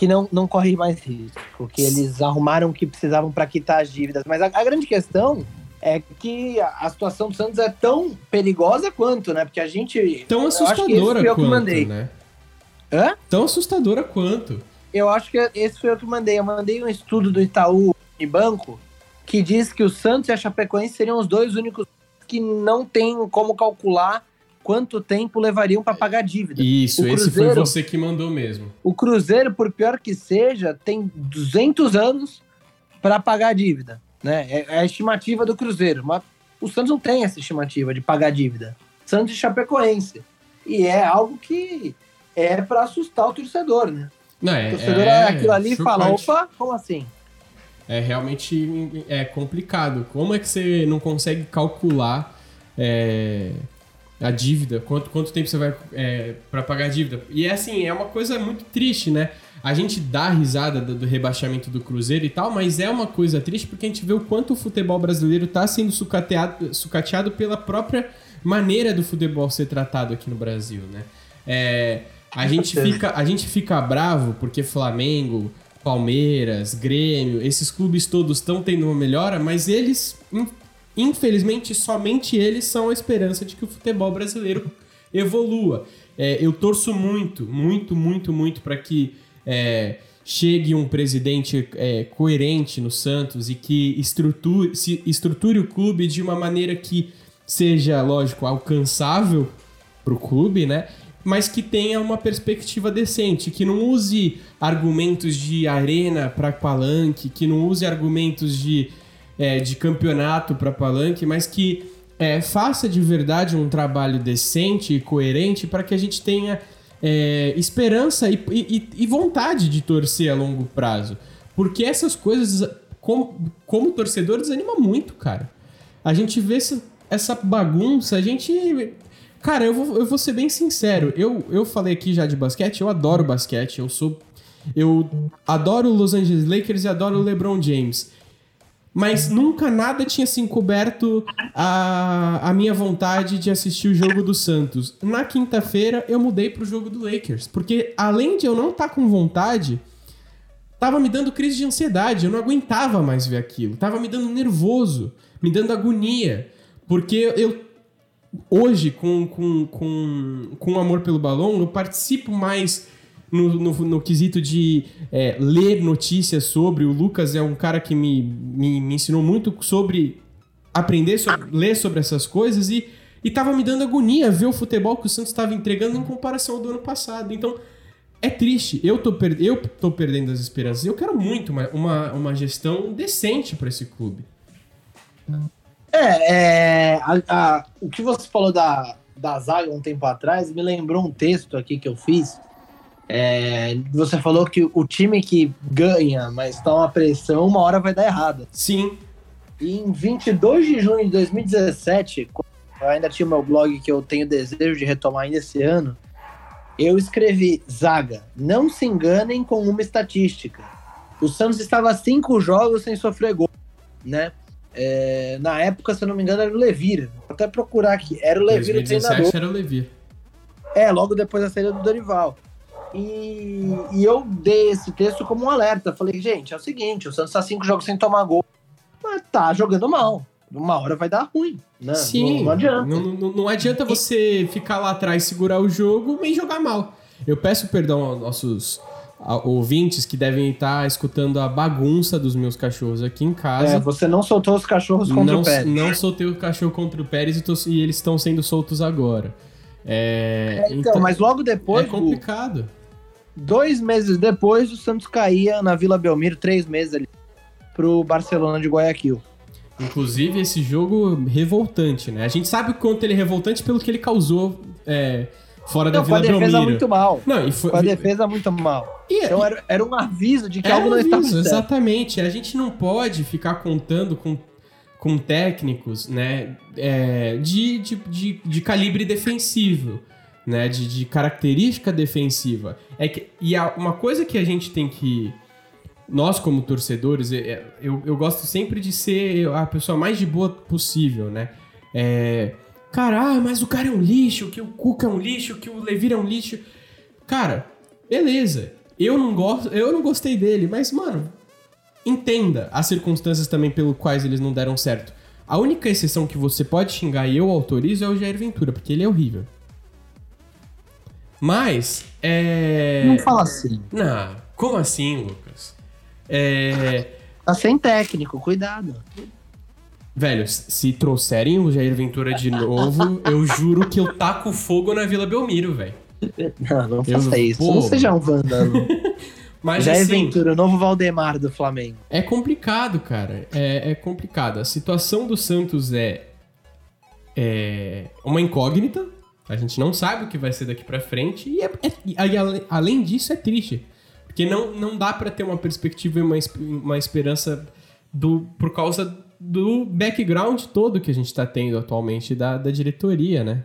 que não, não corre mais risco, porque eles arrumaram o que precisavam para quitar as dívidas. Mas a, a, grande questão é que a, a, situação do Santos é tão perigosa quanto, né? Porque a gente. Tão assustadora quanto, né? Hã? Tão assustadora quanto. Eu acho que esse foi o que eu mandei. Eu mandei um estudo do Itaú e Banco que diz que o Santos e a Chapecoense seriam os dois únicos que não tem como calcular quanto tempo levariam para pagar a dívida. Isso, Cruzeiro, esse foi você que mandou mesmo. O Cruzeiro, por pior que seja, tem 200 anos para pagar a dívida. Né? É, é a estimativa do Cruzeiro. Mas o Santos não tem essa estimativa de pagar a dívida. Santos e Chapecoense. E é algo que é para assustar o torcedor, né? Não, é, o torcedor é, aquilo ali e fala, opa, como assim? É realmente é complicado. Como é que você não consegue calcular é, a dívida, quanto, quanto tempo você vai é, para pagar a dívida. E é assim, é uma coisa muito triste, né? A gente dá risada do, do, rebaixamento do Cruzeiro e tal, mas é uma coisa triste porque a gente vê o quanto o futebol brasileiro está sendo sucateado, sucateado pela própria maneira do futebol ser tratado aqui no Brasil, né? É, a, gente fica, a gente fica bravo porque Flamengo, Palmeiras, Grêmio, esses clubes todos estão tendo uma melhora, mas eles Infelizmente, somente eles são a esperança de que o futebol brasileiro evolua. É, eu torço muito, muito, muito, muito para que é, chegue um presidente é, coerente no Santos e que estruture, se estruture o clube de uma maneira que seja, lógico, alcançável para o clube, né? Mas que tenha uma perspectiva decente, que não use argumentos de arena para palanque, que não use argumentos de é, de campeonato para palanque, mas que é, faça de verdade um trabalho decente e coerente para que a gente tenha é, esperança e, e, e, vontade de torcer a longo prazo. Porque essas coisas, como, como torcedor, desanima muito, cara. A gente vê essa, essa bagunça, a gente. Cara, eu vou, eu vou ser bem sincero. Eu, eu falei aqui já de basquete, eu adoro basquete, eu sou. Eu adoro o Los Angeles Lakers e adoro o LeBron James mas nunca nada tinha se encoberto a, a minha vontade de assistir o jogo do Santos. Na quinta-feira eu mudei pro jogo do Lakers, porque além de eu não estar tá com vontade, tava me dando crise de ansiedade, eu não aguentava mais ver aquilo, tava me dando nervoso, me dando agonia, porque eu hoje com com com, com amor pelo balão, eu participo mais no, no, no quesito de é, ler notícias sobre. O Lucas é um cara que me, me, me ensinou muito sobre aprender, sobre, ler sobre essas coisas e, e tava me dando agonia ver o futebol que o Santos estava entregando em comparação ao do ano passado. Então, é triste. Eu tô, per eu tô perdendo as esperanças. Eu quero muito uma, uma, uma gestão decente para esse clube. É, é a, a, o que você falou da, da zaga um tempo atrás me lembrou um texto aqui que eu fiz é, você falou que o time que ganha, mas tá uma pressão, uma hora vai dar errado. Sim. E em 22 de junho de 2017, eu ainda tinha meu blog que eu tenho desejo de retomar ainda esse ano, eu escrevi, Zaga, não se enganem com uma estatística. O Santos estava cinco jogos sem sofrer gol, né? É, na época, se eu não me engano, era o Levir. Vou até procurar aqui. Era o Levir 2017 o treinador. era o Levir. É, logo depois da saída do Dorival. E, e, eu dei esse texto como um alerta. Falei, gente, é o seguinte, o Santos está cinco jogos sem tomar gol, mas tá jogando mal. Uma hora vai dar ruim. Né? Sim, não, não adianta. Não, não, não adianta você ficar lá atrás, segurar o jogo e jogar mal. Eu peço perdão aos nossos ouvintes que devem estar escutando a bagunça dos meus cachorros aqui em casa. É, você não soltou os cachorros contra não, o Pérez. Não soltei o cachorro contra o Pérez e, tô, e eles estão sendo soltos agora. É, é, então, então, mas logo depois. É complicado. Dois meses depois, o Santos caía na Vila Belmiro, três meses ali, pro Barcelona de Guayaquil. Inclusive, esse jogo revoltante, né? A gente sabe o quanto ele é revoltante pelo que ele causou é, fora não, da Vila Belmiro. Com a defesa muito mal. Não, foi... Com a defesa muito mal. E, então era, era um aviso de que algo não aviso, estava certo. Exatamente. A gente não pode ficar contando com, com técnicos, né? É, de, de, de, de, calibre defensivo. Né, de, de característica defensiva. É que, e uma coisa que a gente tem que nós como torcedores, eu, eu gosto sempre de ser a pessoa mais de boa possível, né? É, cara, ah, mas o cara é um lixo, que o Cuca é um lixo, que o Levir é um lixo. Cara, beleza. Eu não gosto, eu não gostei dele, mas mano, entenda as circunstâncias também pelo quais eles não deram certo. A única exceção que você pode xingar e eu autorizo é o Jair Ventura, porque ele é horrível. Mas, é. Não fala assim. Não, como assim, Lucas? É... Tá sem técnico, cuidado. Velho, se trouxerem o Jair Ventura de novo, eu juro que eu taco fogo na Vila Belmiro, velho. Não, não faça eu, isso. Pô... Não seja um vândalo. Mas, Jair assim, Ventura, o novo Valdemar do Flamengo. É complicado, cara. É, é complicado. A situação do Santos é, é uma incógnita. A gente não sabe o que vai ser daqui para frente. E, é, é, e, além disso, é triste. Porque não, não dá para ter uma perspectiva e uma, uma esperança do, por causa do background todo que a gente está tendo atualmente da, da diretoria, né?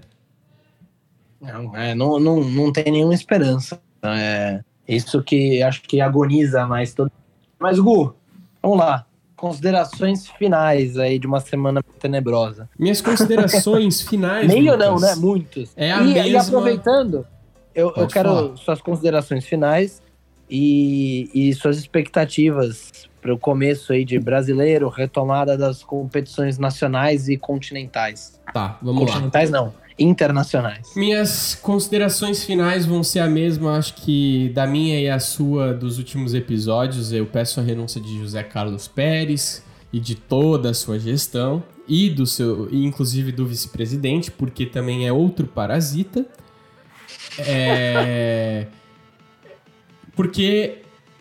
Não, é, não, não, não tem nenhuma esperança. É isso que acho que agoniza mais todo. Mas, Gu, vamos lá. Considerações finais aí de uma semana tenebrosa. Minhas considerações finais. Meio não, né? Muitos. É a e, mesma... e aproveitando, eu, eu quero falar. suas considerações finais e, e suas expectativas para o começo aí de brasileiro, retomada das competições nacionais e continentais. Tá, vamos continentais, lá. Continentais não, internacionais. Minhas considerações finais vão ser a mesma, acho que da minha e a sua dos últimos episódios. Eu peço a renúncia de José Carlos Pérez e de toda a sua gestão e do seu, inclusive do vice-presidente, porque também é outro parasita. É Porque,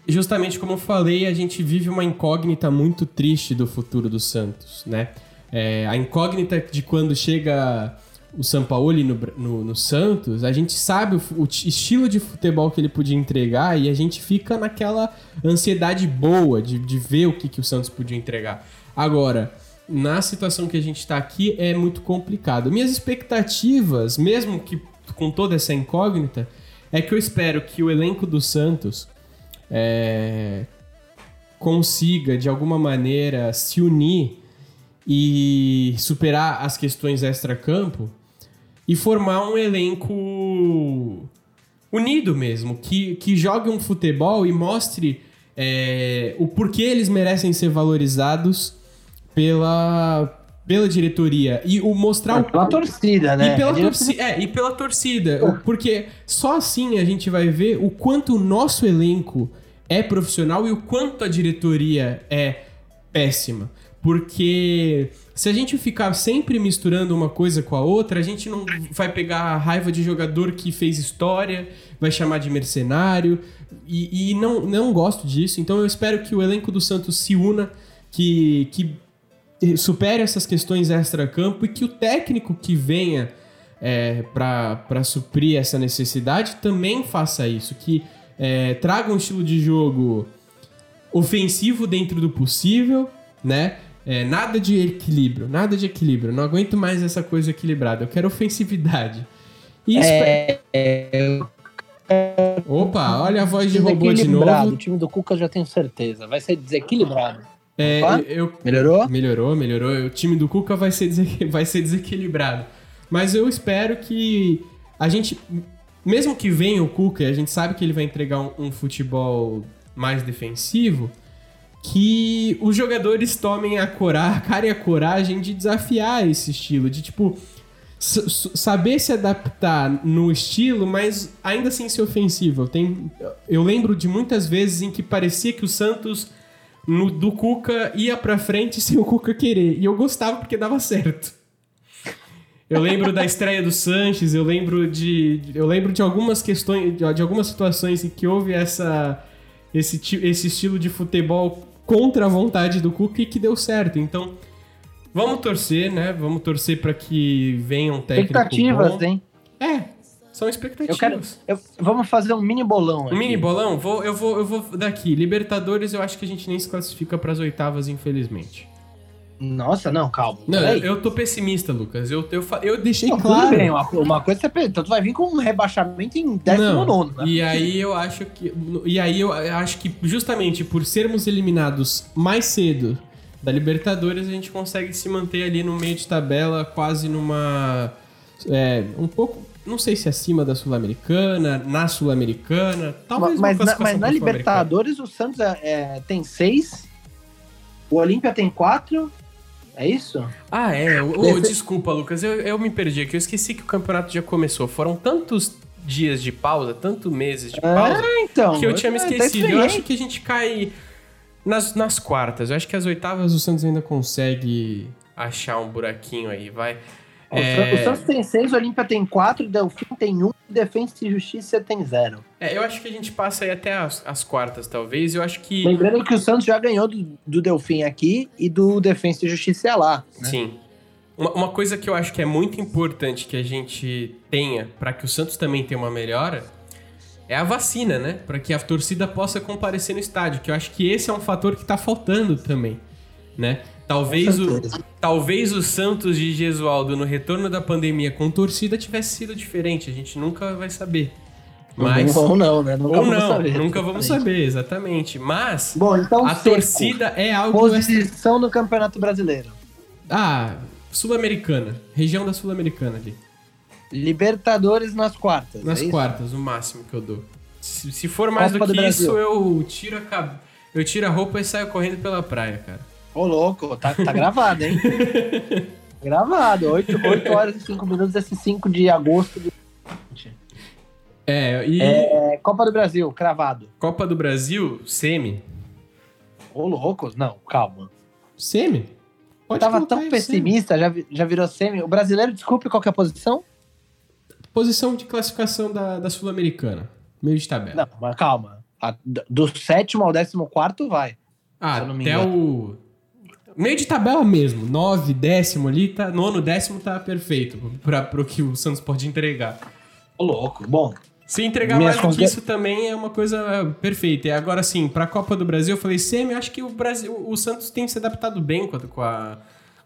justamente como eu falei, a gente vive uma incógnita muito triste do futuro do Santos, né? É, a incógnita de quando chega o Sampaoli no, no, no Santos, a gente sabe o, o, estilo de futebol que ele podia entregar e a gente fica naquela ansiedade boa de, de ver o que, que o Santos podia entregar. Agora, na situação que a gente está aqui, é muito complicado. Minhas expectativas, mesmo que com toda essa incógnita, é que eu espero que o elenco do Santos é, consiga, de alguma maneira, se unir e superar as questões extra-campo e formar um elenco unido mesmo, que, que jogue um futebol e mostre é, o porquê eles merecem ser valorizados pela, pela diretoria e o mostrar é, o pela torcida, né? E pela, torcida, é, e pela torcida, porque só assim a gente vai ver o quanto o nosso elenco é profissional e o quanto a diretoria é péssima. Porque se a gente ficar sempre misturando uma coisa com a outra, a gente não vai pegar a raiva de jogador que fez história, vai chamar de mercenário, e, e não, não gosto disso. Então eu espero que o elenco do Santos se una, que, que supere essas questões extra-campo e que o técnico que venha é, para suprir essa necessidade também faça isso, que é, traga um estilo de jogo ofensivo dentro do possível, né? É, nada de equilíbrio, nada de equilíbrio. Não aguento mais essa coisa equilibrada. Eu quero ofensividade. E é, é, Opa, olha a voz de robô de novo. O time do Cuca já tenho certeza. Vai ser desequilibrado. É, eu, melhorou? Melhorou, melhorou. O time do Cuca vai ser, vai ser desequilibrado. Mas eu espero que a gente. Mesmo que venha o Cuca, a gente sabe que ele vai entregar um, um futebol mais defensivo, que os jogadores tomem a, cora a cara e a coragem de desafiar esse estilo, de tipo saber se adaptar no estilo, mas ainda assim ser ofensivo. Tem, eu lembro de muitas vezes em que parecia que o Santos no, do Cuca ia pra frente sem o Cuca querer. E eu gostava porque dava certo. Eu lembro da estreia do Sanches, eu lembro de. Eu lembro de algumas questões, de algumas situações em que houve essa, esse, esse estilo de futebol contra a vontade do Cuca e que deu certo. Então, vamos torcer, né? Vamos torcer para que venha um técnico Expectativas, bom. hein? É, são expectativas. Eu quero, eu, vamos fazer um mini bolão aqui. Um mini bolão? Vou, eu, vou, eu vou daqui. Libertadores, eu acho que a gente nem se classifica para as oitavas, infelizmente. Nossa, não, calma. Não, eu, eu tô pessimista, Lucas. Eu, eu, eu deixei não, claro. Bem, uma, uma coisa você então tu vai vir com um rebaixamento em 19, né? E aí eu acho que. E aí eu acho que justamente por sermos eliminados mais cedo da Libertadores, a gente consegue se manter ali no meio de tabela, quase numa. É, um pouco não sei se acima da Sul-Americana, na Sul-Americana, talvez Mas, na, mas na Libertadores o Santos é, é, tem seis, o Olímpia tem quatro, é isso? Ah, é. Oh, desculpa, Lucas, eu, eu me perdi aqui, eu esqueci que o campeonato já começou. Foram tantos dias de pausa, tantos meses de pausa, ah, então, que eu tinha me tá esquecido. eu acho que a gente cai nas, nas quartas. Eu acho que as oitavas o Santos ainda consegue achar um buraquinho aí, vai. É... O Santos tem seis, o Olímpia tem quatro, o Delfim tem um, Defensa e Justiça tem zero. É, eu acho que a gente passa aí até as, as quartas, talvez. Eu acho que. Lembrando que o Santos já ganhou do, do Delfim aqui e do Defensa e Justiça lá. Né? Sim. Uma, uma, coisa que eu acho que é muito importante que a gente tenha para que o Santos também tenha uma melhora é a vacina, né? Para que a torcida possa comparecer no estádio, que eu acho que esse é um fator que tá faltando também, né? Talvez o, talvez o Santos de Gesualdo no retorno da pandemia com torcida tivesse sido diferente. A gente nunca vai saber. Mas, ou não, né? Nunca ou não, saber, nunca vamos saber, exatamente. Mas Bom, então, a seco. torcida é algo. Posição no Campeonato Brasileiro. Ah, Sul-Americana. Região da Sul-Americana ali. Libertadores nas quartas. Nas é quartas, o máximo que eu dou. Se, se for mais Copa do que do isso, eu tiro a eu tiro a roupa e saio correndo pela praia, cara. Ô, louco, tá, tá gravado, hein? gravado, 8, 8 horas e 5 minutos, esse 5 de agosto de... É, e... É, Copa do Brasil, cravado. Copa do Brasil, semi. Ô, louco, não, calma. Semi? Pode Eu tava tão pessimista, já, já virou semi. O brasileiro, desculpe, qual que é a posição? Posição de classificação da, da Sul-Americana. Meio de tabela. Não, mas calma. A, do sétimo ao décimo quarto vai. Ah, até o Meio de tabela mesmo. Nove, décimo ali, tá, nono, décimo tá perfeito para o que o Santos pode entregar. Ô, louco. Bom. Se entregar mais do que isso também é uma coisa perfeita. E agora sim, para a Copa do Brasil, eu falei, Semi, acho que o Brasil, o Santos tem se adaptado bem com a,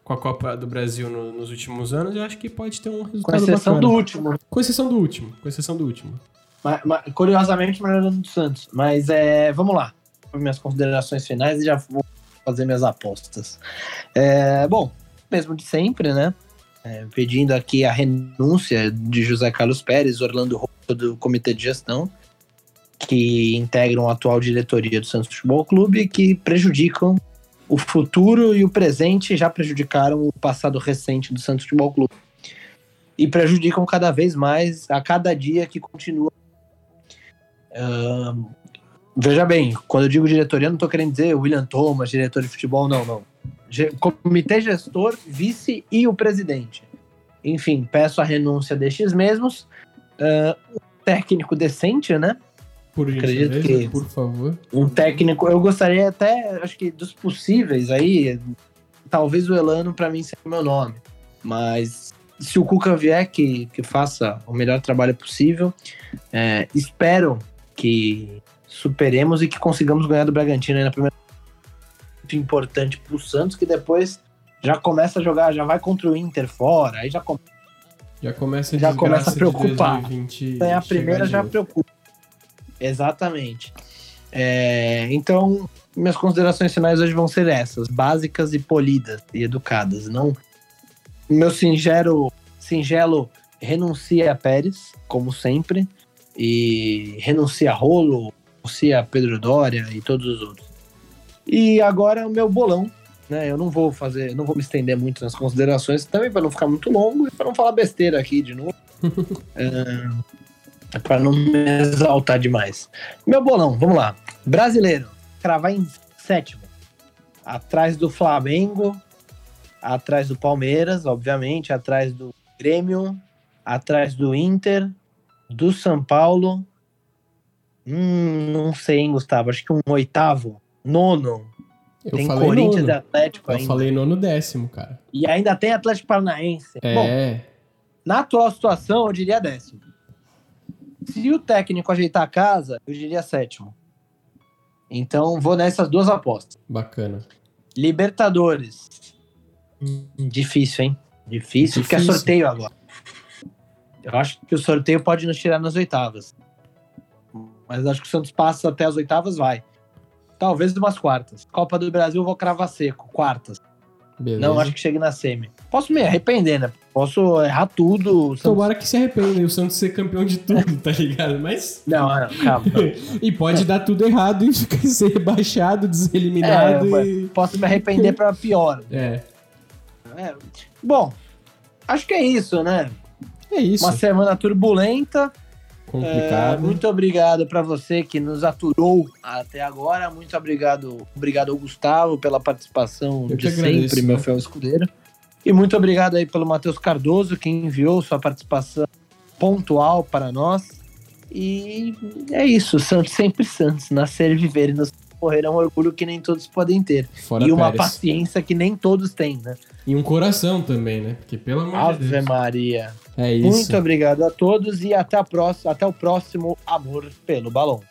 com a Copa do Brasil no, nos últimos anos. Eu acho que pode ter um resultado Com exceção bacana. do último. Com exceção do último. Com exceção do último. Mas, mas, curiosamente, melhorando do Santos. Mas é, vamos lá. Minhas considerações finais e já vou fazer minhas apostas. É, bom, mesmo de sempre, né? É, pedindo aqui a renúncia de José Carlos Pérez, Orlando Roupa do Comitê de Gestão, que integram a atual diretoria do Santos Futebol Clube, que prejudicam o futuro e o presente, já prejudicaram o passado recente do Santos Futebol Clube. E prejudicam cada vez mais a cada dia que continua uh, Veja bem, quando eu digo diretoria, não estou querendo dizer William Thomas, diretor de futebol, não, não. Comitê gestor, vice e o presidente. Enfim, peço a renúncia destes mesmos. Uh, um técnico decente, né? Por Acredito que por favor. Um técnico, eu gostaria até, acho que dos possíveis aí, talvez o Elano para mim seja o meu nome. Mas se o Cuca vier, que, que faça o melhor trabalho possível. É, espero que superemos e que consigamos ganhar do Bragantino aí na primeira. importante pro Santos, que depois já começa a jogar, já vai contra o Inter fora, aí já, com... já começa a, já começa a preocupar. Ganhar a primeira já preocupa. Exatamente. É, então, minhas considerações finais hoje vão ser essas, básicas e polidas e educadas. Não, meu singelo, singelo renuncia a Pérez, como sempre, e renuncia a Rolo, renuncia a Pedro Dória e todos os outros. E agora o meu bolão, né? Eu não vou fazer, não vou me estender muito nas considerações, também para não ficar muito longo e para não falar besteira aqui de novo. é, para não me exaltar demais. Meu bolão, vamos lá. Brasileiro, cravar em sétimo. Atrás do Flamengo, atrás do Palmeiras, obviamente, atrás do Grêmio, atrás do Inter, do São Paulo. Hum, não sei, hein, Gustavo. Acho que um oitavo, nono. Eu tem Corinthians nono. e Atlético Eu ainda. falei nono décimo, cara. E ainda tem Atlético Paranaense. É. Bom, na atual situação, eu diria décimo. Se o técnico ajeitar a casa, eu diria sétimo. Então, vou nessas duas apostas. Bacana. Libertadores. Hum, difícil, hein? Difícil, difícil, porque é sorteio agora. Eu acho que o sorteio pode nos tirar nas oitavas. Mas acho que o Santos passa até as oitavas, vai. Talvez umas quartas. Copa do Brasil, vou cravar seco. Quartas. Beleza. Não acho que chegue na semi. Posso me arrepender, né? Posso errar tudo. Santos... Tomara que se arrependa e o Santos ser campeão de tudo, tá ligado? Mas. Não, não, calma. e pode dar tudo errado e ser rebaixado, deseliminado. É, e... Posso me arrepender pra pior. É. é. Bom, acho que é isso, né? É isso. Uma semana turbulenta. Complicado. É, muito obrigado para você que nos aturou até agora. Muito obrigado, obrigado ao Gustavo pela participação Eu de agradeço, sempre, né? meu fiel escudeiro. E muito obrigado aí pelo Matheus Cardoso, que enviou sua participação pontual para nós. E é isso, Santos sempre Santos. Nascer, viver e nos morrer é um orgulho que nem todos podem ter. Fora e uma Pérez. paciência que nem todos têm, né? E um coração também, né? Porque pelo amor Ave de Deus. Maria. É isso. Muito obrigado a todos e até, a próxima, até o próximo Amor pelo Balão.